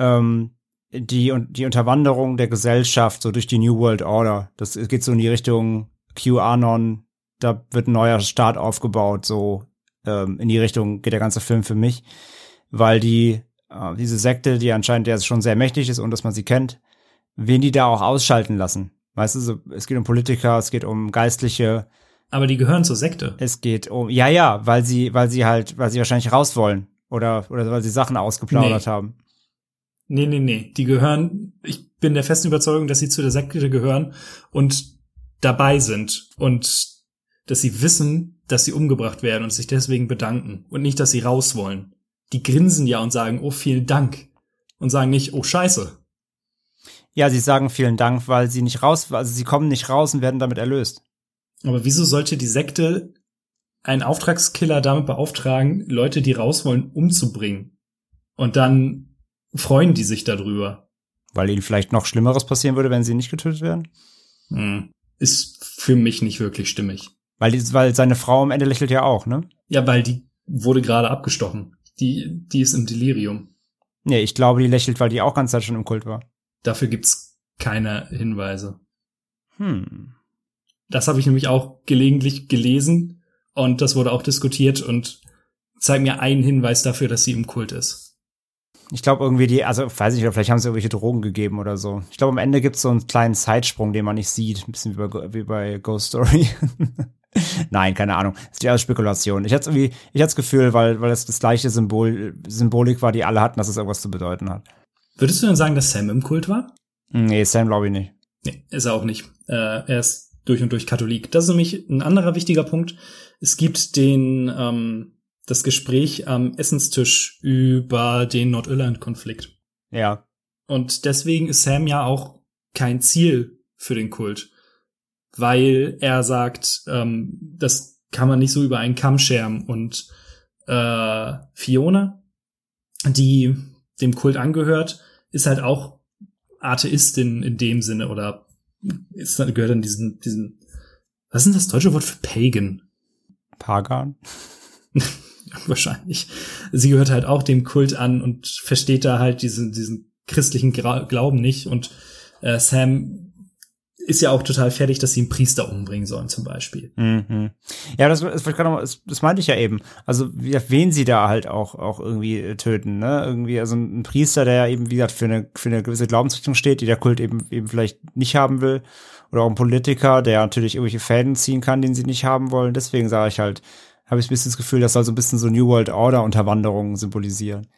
ähm, die, die Unterwanderung der Gesellschaft so durch die New World Order. Das geht so in die Richtung QAnon, da wird ein neuer Staat aufgebaut, so ähm, in die Richtung geht der ganze Film für mich, weil die, äh, diese Sekte, die anscheinend ja schon sehr mächtig ist und dass man sie kennt, wen die da auch ausschalten lassen. Weißt du, so, es geht um Politiker, es geht um Geistliche,
Aber die gehören zur Sekte.
es geht um, ja, ja, weil sie, weil sie halt, weil sie wahrscheinlich raus wollen oder, oder weil sie Sachen ausgeplaudert
Nee.
haben.
Nee, nee, nee. Die gehören, ich bin der festen Überzeugung, dass sie zu der Sekte gehören und dabei sind und dass sie wissen, dass sie umgebracht werden und sich deswegen bedanken und nicht, dass sie raus wollen. Die grinsen ja und sagen, oh, vielen Dank. Und sagen nicht, oh, scheiße.
Ja, sie sagen vielen Dank, weil sie nicht raus, also sie kommen nicht raus und werden damit erlöst.
Aber wieso sollte die Sekte einen Auftragskiller damit beauftragen, Leute, die raus wollen, umzubringen? Und dann freuen die sich darüber.
Weil ihnen vielleicht noch Schlimmeres passieren würde, wenn sie nicht getötet werden.
Hm. Ist für mich nicht wirklich stimmig.
Weil, die, weil seine Frau am Ende lächelt ja auch, ne?
Ja, weil die wurde gerade abgestochen. Die, die ist im Delirium.
Nee, ich glaube, die lächelt, weil die auch ganz Zeit schon im Kult war.
Dafür gibt's keine Hinweise.
Hm.
Das habe ich nämlich auch gelegentlich gelesen und das wurde auch diskutiert und zeigt mir einen Hinweis dafür, dass sie im Kult ist.
Ich glaube irgendwie die, also weiß ich nicht, vielleicht haben sie irgendwelche Drogen gegeben oder so. Ich glaube, am Ende gibt's so einen kleinen Zeitsprung, den man nicht sieht. Ein bisschen wie bei, wie bei Ghost Story. Nein, keine Ahnung. Das ist ja alles Spekulation. Ich hatte irgendwie, ich hatte das Gefühl, weil, weil das das gleiche Symbol, Symbolik war, die alle hatten, dass es irgendwas zu bedeuten hat.
Würdest du denn sagen, dass Sam im Kult war?
Nee, Sam glaube ich nicht.
Nee, ist er auch nicht. Äh, er ist durch und durch Katholik. Das ist nämlich ein anderer wichtiger Punkt. Es gibt den, ähm, das Gespräch am Essenstisch über den Nordirland-Konflikt.
Ja.
Und deswegen ist Sam ja auch kein Ziel für den Kult weil er sagt, ähm, das kann man nicht so über einen Kamm scheren. Und äh, Fiona, die dem Kult angehört, ist halt auch Atheistin in dem Sinne oder ist, gehört an diesen, diesen, was ist denn das deutsche Wort für Pagan?
Pagan?
Wahrscheinlich. Sie gehört halt auch dem Kult an und versteht da halt diesen, diesen christlichen Glauben nicht und äh, Sam ist ja auch total fertig, dass sie einen Priester umbringen sollen, zum Beispiel.
Mhm. Ja, das, das, das, das meinte ich ja eben. Also, wen sie da halt auch, auch irgendwie töten, ne? Irgendwie, also ein Priester, der ja eben, wie gesagt, für eine, für eine gewisse Glaubensrichtung steht, die der Kult eben, eben vielleicht nicht haben will. Oder auch ein Politiker, der natürlich irgendwelche Fäden ziehen kann, den sie nicht haben wollen. Deswegen sage ich halt, habe ich ein bisschen das Gefühl, das soll so ein bisschen so New World Order Unterwanderungen symbolisieren.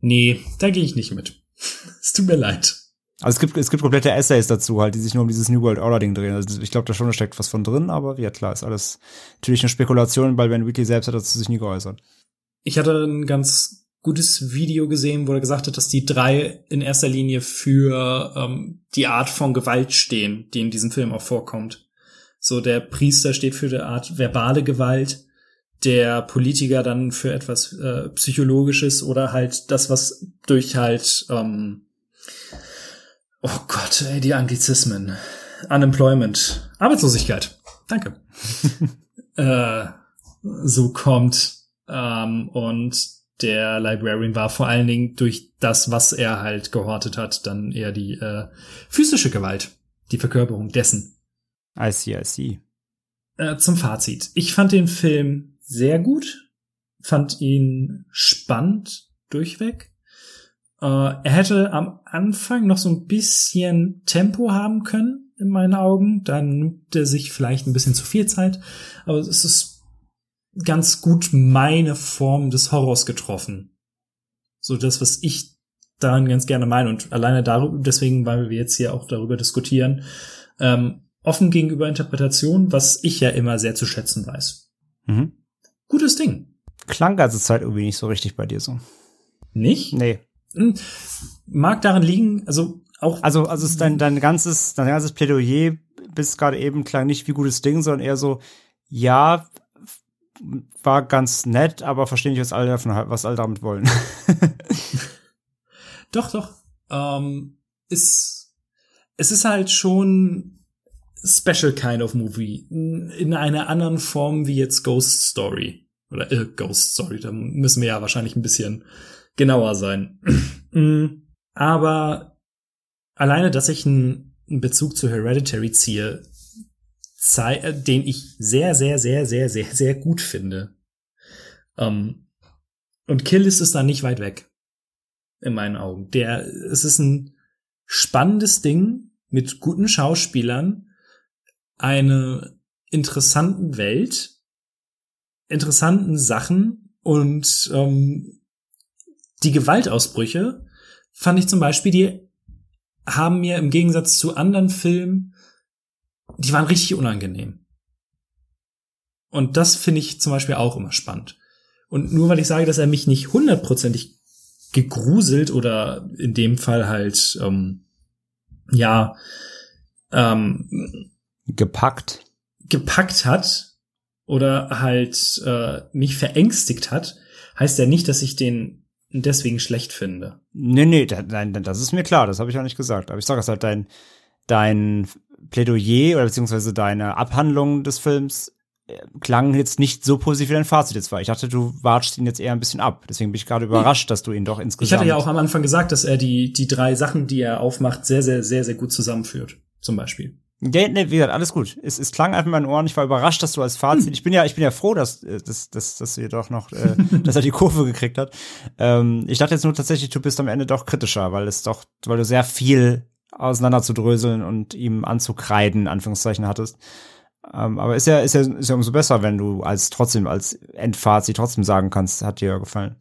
Nee, da gehe ich nicht mit. es tut mir leid.
Also es gibt, es gibt komplette Essays dazu, halt, die sich nur um dieses New World Order Ding drehen. Also ich glaube, da schon steckt was von drin, aber ja klar, ist alles natürlich eine Spekulation, weil Ben Wheatley selbst hat dazu sich nie geäußert.
Ich hatte ein ganz gutes Video gesehen, wo er gesagt hat, dass die drei in erster Linie für ähm, die Art von Gewalt stehen, die in diesem Film auch vorkommt. So der Priester steht für die Art verbale Gewalt, der Politiker dann für etwas äh, psychologisches oder halt das, was durch halt ähm, Oh Gott, ey, die Anglizismen. Unemployment. Arbeitslosigkeit. Danke. äh, so kommt. Ähm, und der Librarian war vor allen Dingen durch das, was er halt gehortet hat, dann eher die äh, physische Gewalt. Die Verkörperung dessen.
I see, I see.
Äh, zum Fazit. Ich fand den Film sehr gut. Fand ihn spannend durchweg. Äh, er hätte am Anfang noch so ein bisschen Tempo haben können, in meinen Augen. Dann nimmt er sich vielleicht ein bisschen zu viel Zeit. Aber es ist ganz gut meine Form des Horrors getroffen. So das, was ich daran ganz gerne meine. Und alleine darüber, deswegen, weil wir jetzt hier auch darüber diskutieren, ähm, offen gegenüber Interpretation, was ich ja immer sehr zu schätzen weiß.
Mhm.
Gutes Ding.
Klang ganze Zeit irgendwie nicht so richtig bei dir so.
Nicht?
Nee.
Hm, mag daran liegen, also auch.
Also, also ist dein, dein ganzes, dein ganzes Plädoyer bis gerade eben klang nicht wie gutes Ding, sondern eher so, ja, war ganz nett, aber verstehe nicht, was alle davon, was alle damit wollen.
doch, doch. Ähm, ist, es ist halt schon special kind of movie. In einer anderen Form wie jetzt Ghost Story. Oder äh, Ghost Story. Da müssen wir ja wahrscheinlich ein bisschen genauer sein. Mm, aber alleine, dass ich einen Bezug zu Hereditary ziehe, äh, den ich sehr, sehr, sehr, sehr, sehr, sehr gut finde. Um, ähm, und Kill ist es da nicht weit weg. In meinen Augen. Der, es ist ein spannendes Ding mit guten Schauspielern, eine interessanten Welt, interessanten Sachen und ähm, die Gewaltausbrüche fand ich zum Beispiel, die haben mir im Gegensatz zu anderen Filmen, die waren richtig unangenehm. Und das finde ich zum Beispiel auch immer spannend. Und nur weil ich sage, dass er mich nicht hundertprozentig gegruselt oder in dem Fall halt, ähm, ja, ähm,
gepackt.
Gepackt hat oder halt äh, mich verängstigt hat, heißt ja nicht, dass ich den deswegen schlecht finde.
Nee, nee, nein, das ist mir klar, das habe ich auch nicht gesagt. Aber ich sage es halt, dein, dein Plädoyer oder beziehungsweise deine Abhandlung des Films klang jetzt nicht so positiv wie dein Fazit jetzt war. Ich dachte, du watschst ihn jetzt eher ein bisschen ab. Deswegen bin ich gerade überrascht, dass du ihn doch insgesamt.
Ich hatte ja auch am Anfang gesagt, dass er die, die drei Sachen, die er aufmacht, sehr, sehr, sehr, sehr gut zusammenführt. Zum Beispiel.
Ja, ne, wie gesagt, alles gut. Es, es klang einfach in meinen Ohren. Ich war überrascht, dass du als Fazit. Hm. Ich bin ja, ich bin ja froh, dass, äh, dass, dass, dass ihr doch noch, äh, dass er die Kurve gekriegt hat. Ähm, ich dachte jetzt nur tatsächlich, du bist am Ende doch kritischer, weil es doch, weil du sehr viel auseinander zu dröseln und ihm anzukreiden, Anführungszeichen hattest. Ähm, aber ist ja, ist ja, ist ja umso besser, wenn du als trotzdem als Endfazit trotzdem sagen kannst, hat dir gefallen.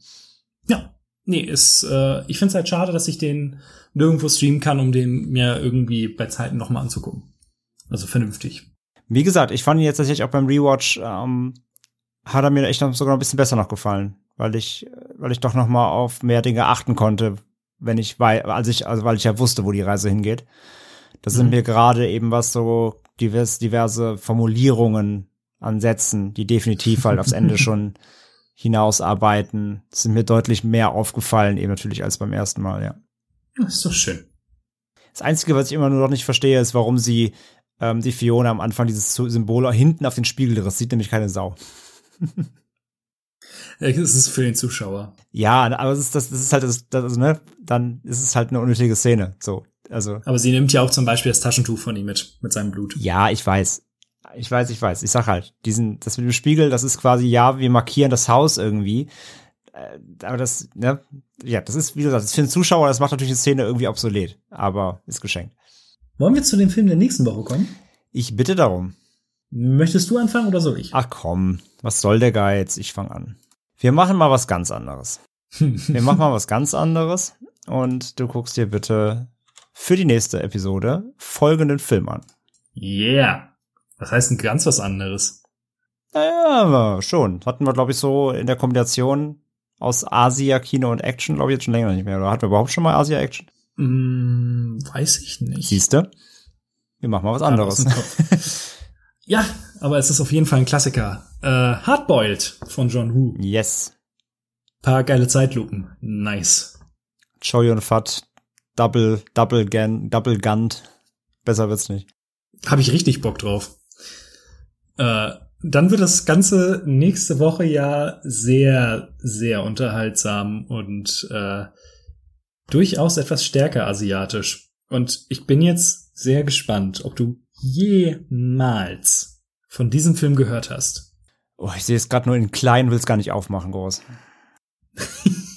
Ja. Nee, ist, äh, ich finde es halt schade, dass ich den nirgendwo streamen kann, um den mir irgendwie bei Zeiten nochmal anzugucken. Also vernünftig.
Wie gesagt, ich fand ihn jetzt tatsächlich auch beim Rewatch, ähm, hat er mir echt noch sogar ein bisschen besser noch gefallen, weil ich, weil ich doch noch mal auf mehr Dinge achten konnte, wenn ich, weil, als ich, also weil ich ja wusste, wo die Reise hingeht. Das mhm. sind mir gerade eben was so divers, diverse Formulierungen an Sätzen, die definitiv halt aufs Ende schon hinausarbeiten, sind mir deutlich mehr aufgefallen, eben natürlich als beim ersten Mal, ja.
Das ist doch schön.
Das Einzige, was ich immer nur noch nicht verstehe, ist, warum sie ähm, die Fiona am Anfang dieses Symbol hinten auf den Spiegel, das sieht nämlich keine Sau.
Es ist für den Zuschauer.
Ja, aber es ist, das, das ist halt, das, das, ne, dann ist es halt eine unnötige Szene, so. Also.
Aber sie nimmt ja auch zum Beispiel das Taschentuch von ihm mit, mit seinem Blut.
Ja, ich weiß. Ich weiß, ich weiß. Ich sag halt, diesen, das mit dem Spiegel, das ist quasi, ja, wir markieren das Haus irgendwie. Äh, aber das, ne, ja, das ist, wie du sagst, das ist für den Zuschauer, das macht natürlich die Szene irgendwie obsolet. Aber ist geschenkt.
Wollen wir zu dem Film der nächsten Woche kommen?
Ich bitte darum.
Möchtest du anfangen oder soll ich?
Ach komm, was soll der Geiz? Ich fange an. Wir machen mal was ganz anderes. wir machen mal was ganz anderes und du guckst dir bitte für die nächste Episode folgenden Film an.
Yeah. Was heißt denn ganz was anderes?
Naja, schon. Hatten wir, glaube ich, so in der Kombination aus Asia-Kino und Action, glaube ich, jetzt schon länger nicht mehr. Oder hatten wir überhaupt schon mal Asia-Action?
Mm, weiß ich nicht.
Siehste? Wir machen mal was anderes.
ja, aber es ist auf jeden Fall ein Klassiker. Äh, Hardboiled von John Woo.
Yes.
Paar geile Zeitlupen. Nice.
Chow Yun Fat Double, Double Gun, Double Gunned. Besser wird's nicht.
Habe ich richtig Bock drauf. Äh, dann wird das Ganze nächste Woche ja sehr, sehr unterhaltsam und äh, durchaus etwas stärker asiatisch. Und ich bin jetzt sehr gespannt, ob du jemals von diesem Film gehört hast.
Oh, ich sehe es gerade nur in klein, will es gar nicht aufmachen, groß.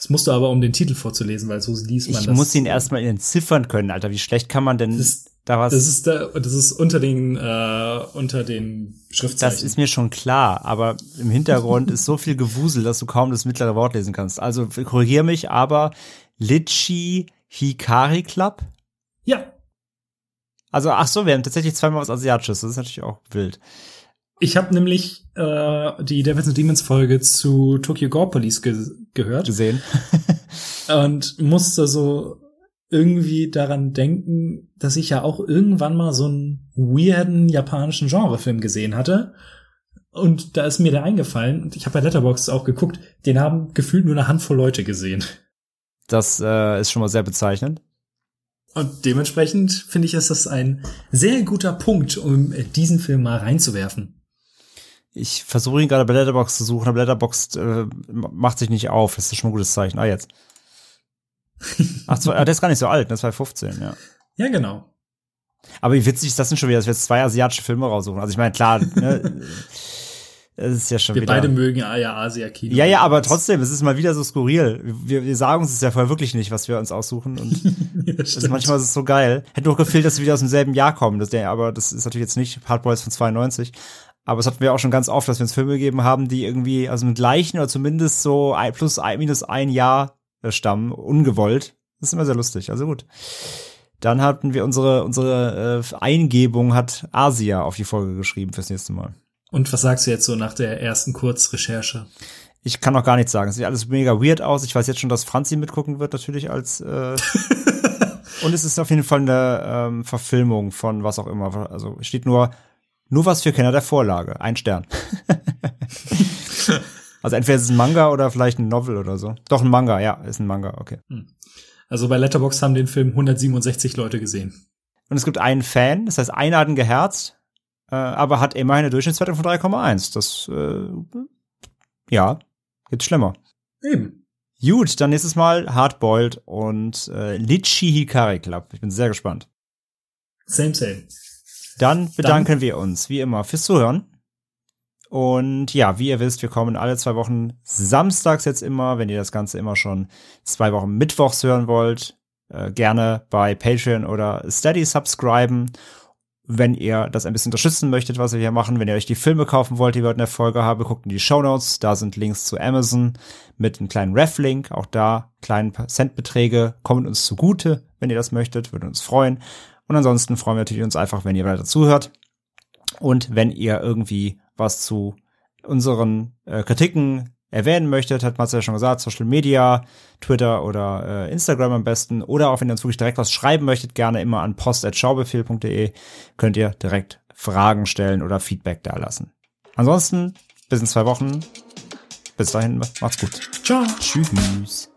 Das musst du aber, um den Titel vorzulesen, weil so liest man
ich
das.
Ich muss ihn erstmal entziffern können, Alter. Wie schlecht kann man denn
das, da was? Das ist, da, das ist unter den, äh, unter den Schriftzeichen.
Das ist mir schon klar, aber im Hintergrund ist so viel Gewusel, dass du kaum das mittlere Wort lesen kannst. Also korrigier mich, aber Litchi Hikari Club?
Ja.
Also, ach so, wir haben tatsächlich zweimal was Asiatisches. Das ist natürlich auch wild.
Ich habe nämlich äh, die Devils and Demons Folge zu Tokyo Gore Police ge gehört.
Gesehen.
und musste so irgendwie daran denken, dass ich ja auch irgendwann mal so einen weirden japanischen Genrefilm gesehen hatte. Und da ist mir der eingefallen, und ich habe bei Letterboxd auch geguckt, den haben gefühlt nur eine Handvoll Leute gesehen.
Das äh, ist schon mal sehr bezeichnend.
Und dementsprechend finde ich, ist das ein sehr guter Punkt, um diesen Film mal reinzuwerfen.
Ich versuche ihn gerade bei Letterbox zu suchen, aber Letterbox äh, macht sich nicht auf. Das ist schon ein gutes Zeichen. Ah, jetzt. Ach, zwei, ah, der ist gar nicht so alt, das war 15, ja.
Ja, genau.
Aber wie witzig ist das denn schon wieder, dass wir jetzt zwei asiatische Filme raussuchen? Also ich meine, klar, ne, es ist ja schon
wir
wieder.
Wir beide mögen ja Asia-Kino.
Ja, ja, aber trotzdem, es ist mal wieder so skurril. Wir, wir sagen uns es ja vorher wirklich nicht, was wir uns aussuchen. Und ja, das ist manchmal ist es so geil. Hätte doch gefehlt, dass wir wieder aus demselben Jahr kommen. Das, aber das ist natürlich jetzt nicht Hardboys von 92. Aber es hatten wir auch schon ganz oft, dass wir uns Filme gegeben haben, die irgendwie also im gleichen oder zumindest so ein, plus ein, minus ein Jahr äh, stammen, ungewollt. Das ist immer sehr lustig. Also gut. Dann hatten wir unsere, unsere äh, Eingebung hat Asia auf die Folge geschrieben fürs nächste Mal.
Und was sagst du jetzt so nach der ersten Kurzrecherche?
Ich kann noch gar nichts sagen. Es sieht alles mega weird aus. Ich weiß jetzt schon, dass Franzi mitgucken wird, natürlich als äh Und es ist auf jeden Fall eine ähm, Verfilmung von was auch immer. Also steht nur nur was für Kenner der Vorlage. Ein Stern. also entweder ist es ein Manga oder vielleicht ein Novel oder so. Doch ein Manga, ja, ist ein Manga, okay. Hm.
Also bei Letterbox haben den Film 167 Leute gesehen.
Und es gibt einen Fan, das heißt, einer hat ihn geherzt. Äh, aber hat immerhin eine Durchschnittswertung von 3,1. Das, äh, ja, geht schlimmer.
Eben.
Gut, dann nächstes Mal Hardboiled und äh, Litchi Hikari Club. Ich bin sehr gespannt.
Same, same.
Dann bedanken dann. wir uns, wie immer, fürs Zuhören. Und ja, wie ihr wisst, wir kommen alle zwei Wochen samstags jetzt immer, wenn ihr das Ganze immer schon zwei Wochen mittwochs hören wollt, äh, gerne bei Patreon oder Steady subscriben. Wenn ihr das ein bisschen unterstützen möchtet, was wir hier machen, wenn ihr euch die Filme kaufen wollt, die wir in der Folge haben, guckt in die Show Notes. Da sind Links zu Amazon mit einem kleinen Ref-Link. Auch da kleinen Centbeträge kommen uns zugute, wenn ihr das möchtet, würde uns freuen. Und ansonsten freuen wir natürlich uns einfach, wenn ihr weiter zuhört. Und wenn ihr irgendwie was zu unseren äh, Kritiken erwähnen möchtet, hat Marcel ja schon gesagt, Social Media, Twitter oder äh, Instagram am besten. Oder auch wenn ihr uns wirklich direkt was schreiben möchtet, gerne immer an post.schaubefehl.de könnt ihr direkt Fragen stellen oder Feedback da lassen. Ansonsten, bis in zwei Wochen. Bis dahin, macht's gut.
Ciao.
Tschüss.